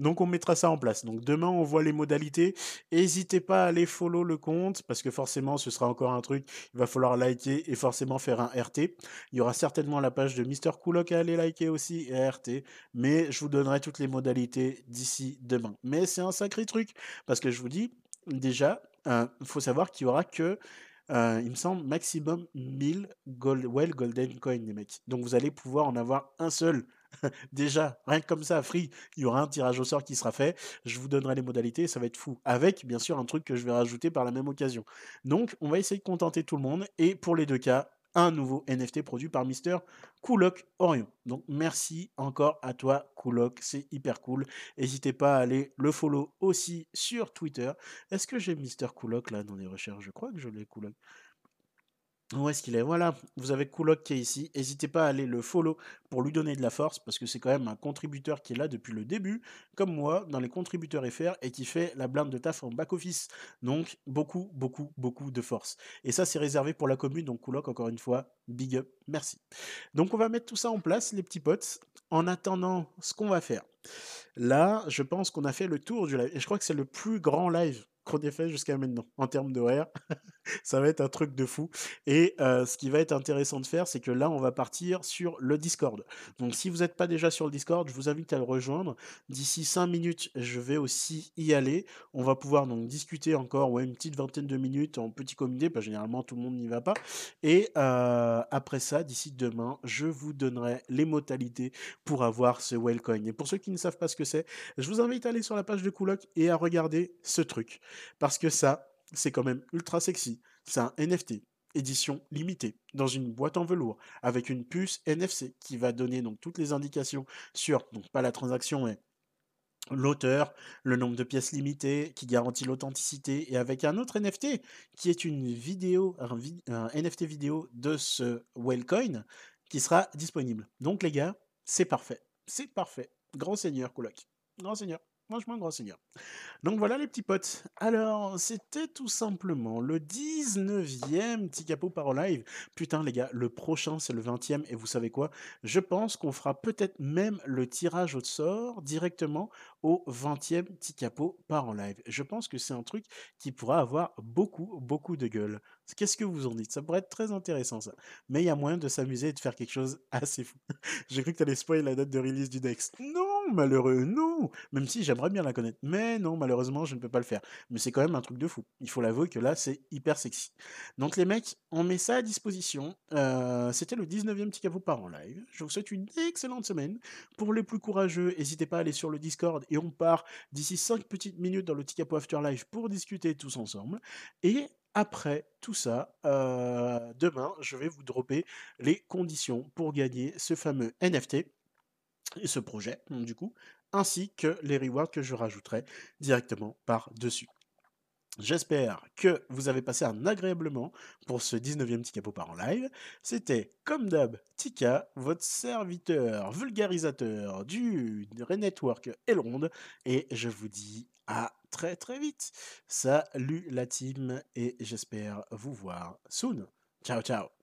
Donc on mettra ça en place. Donc demain on voit les modalités. N'hésitez pas à aller follow le compte parce que forcément ce sera encore un truc. Il va falloir liker et forcément faire un RT. Il y aura certainement la page de Mister Coolock à aller liker aussi et RT. Mais je vous donnerai toutes les modalités d'ici demain. Mais c'est un sacré truc parce que je vous dis déjà, il euh, faut savoir qu'il y aura que euh, il me semble, maximum 1000 gold, well golden coin, les mecs. Donc vous allez pouvoir en avoir un seul Déjà, rien que comme ça, free, il y aura un tirage au sort qui sera fait. Je vous donnerai les modalités, ça va être fou. Avec, bien sûr, un truc que je vais rajouter par la même occasion. Donc, on va essayer de contenter tout le monde. Et pour les deux cas, un nouveau NFT produit par Mister Coolock Orion. Donc merci encore à toi Coolock, c'est hyper cool. N'hésitez pas à aller le follow aussi sur Twitter. Est-ce que j'ai Mister Coolock là dans les recherches? Je crois que je l'ai Coolock. Où est-ce qu'il est? Voilà, vous avez Coolock qui est ici. N'hésitez pas à aller le follow pour lui donner de la force, parce que c'est quand même un contributeur qui est là depuis le début, comme moi, dans les contributeurs FR, et qui fait la blinde de taf en back-office. Donc, beaucoup, beaucoup, beaucoup de force. Et ça, c'est réservé pour la commune, donc Coolock, encore une fois, big up, merci. Donc, on va mettre tout ça en place, les petits potes. En attendant, ce qu'on va faire. Là, je pense qu'on a fait le tour du live, et je crois que c'est le plus grand live qu'on ait fait jusqu'à maintenant en termes d'horaire. ça va être un truc de fou. Et euh, ce qui va être intéressant de faire, c'est que là, on va partir sur le Discord. Donc, si vous n'êtes pas déjà sur le Discord, je vous invite à le rejoindre. D'ici 5 minutes, je vais aussi y aller. On va pouvoir donc discuter encore une petite vingtaine de minutes en petit comité, parce que généralement, tout le monde n'y va pas. Et euh, après ça, d'ici demain, je vous donnerai les modalités pour avoir ce Wellcoin. Et pour ceux qui ne savent pas ce que c'est, je vous invite à aller sur la page de Coolock et à regarder ce truc. Parce que ça, c'est quand même ultra sexy. C'est un NFT, édition limitée, dans une boîte en velours, avec une puce NFC qui va donner donc toutes les indications sur, pas la transaction, mais l'auteur, le nombre de pièces limitées, qui garantit l'authenticité, et avec un autre NFT qui est une vidéo, un, NFT vidéo de ce Wellcoin qui sera disponible. Donc les gars, c'est parfait. C'est parfait. Grand seigneur, coloc. Grand seigneur. Donc voilà les petits potes. Alors, c'était tout simplement le 19e petit capot par live. Putain les gars, le prochain c'est le 20e et vous savez quoi? Je pense qu'on fera peut-être même le tirage au sort directement au 20e petit capot par en live. Je pense que c'est un truc qui pourra avoir beaucoup, beaucoup de gueule. Qu'est-ce que vous en dites? Ça pourrait être très intéressant ça. Mais il y a moyen de s'amuser et de faire quelque chose assez fou. J'ai cru que tu allais spoiler la date de release du Dex. Non malheureux, non Même si j'aimerais bien la connaître. Mais non, malheureusement, je ne peux pas le faire. Mais c'est quand même un truc de fou. Il faut l'avouer que là, c'est hyper sexy. Donc les mecs, on met ça à disposition. Euh, c'était le 19e petit capot par en live. Je vous souhaite une excellente semaine. Pour les plus courageux, n'hésitez pas à aller sur le Discord et on part d'ici 5 petites minutes dans le petit capot after live pour discuter tous ensemble. Et après tout ça, euh, demain, je vais vous dropper les conditions pour gagner ce fameux NFT et ce projet, du coup, ainsi que les rewards que je rajouterai directement par-dessus. J'espère que vous avez passé un agréablement pour ce 19e petit capot par en live. C'était, comme d'hab, Tika, votre serviteur vulgarisateur du Renetwork Elrond. Et je vous dis à très très vite. Salut la team et j'espère vous voir soon. Ciao ciao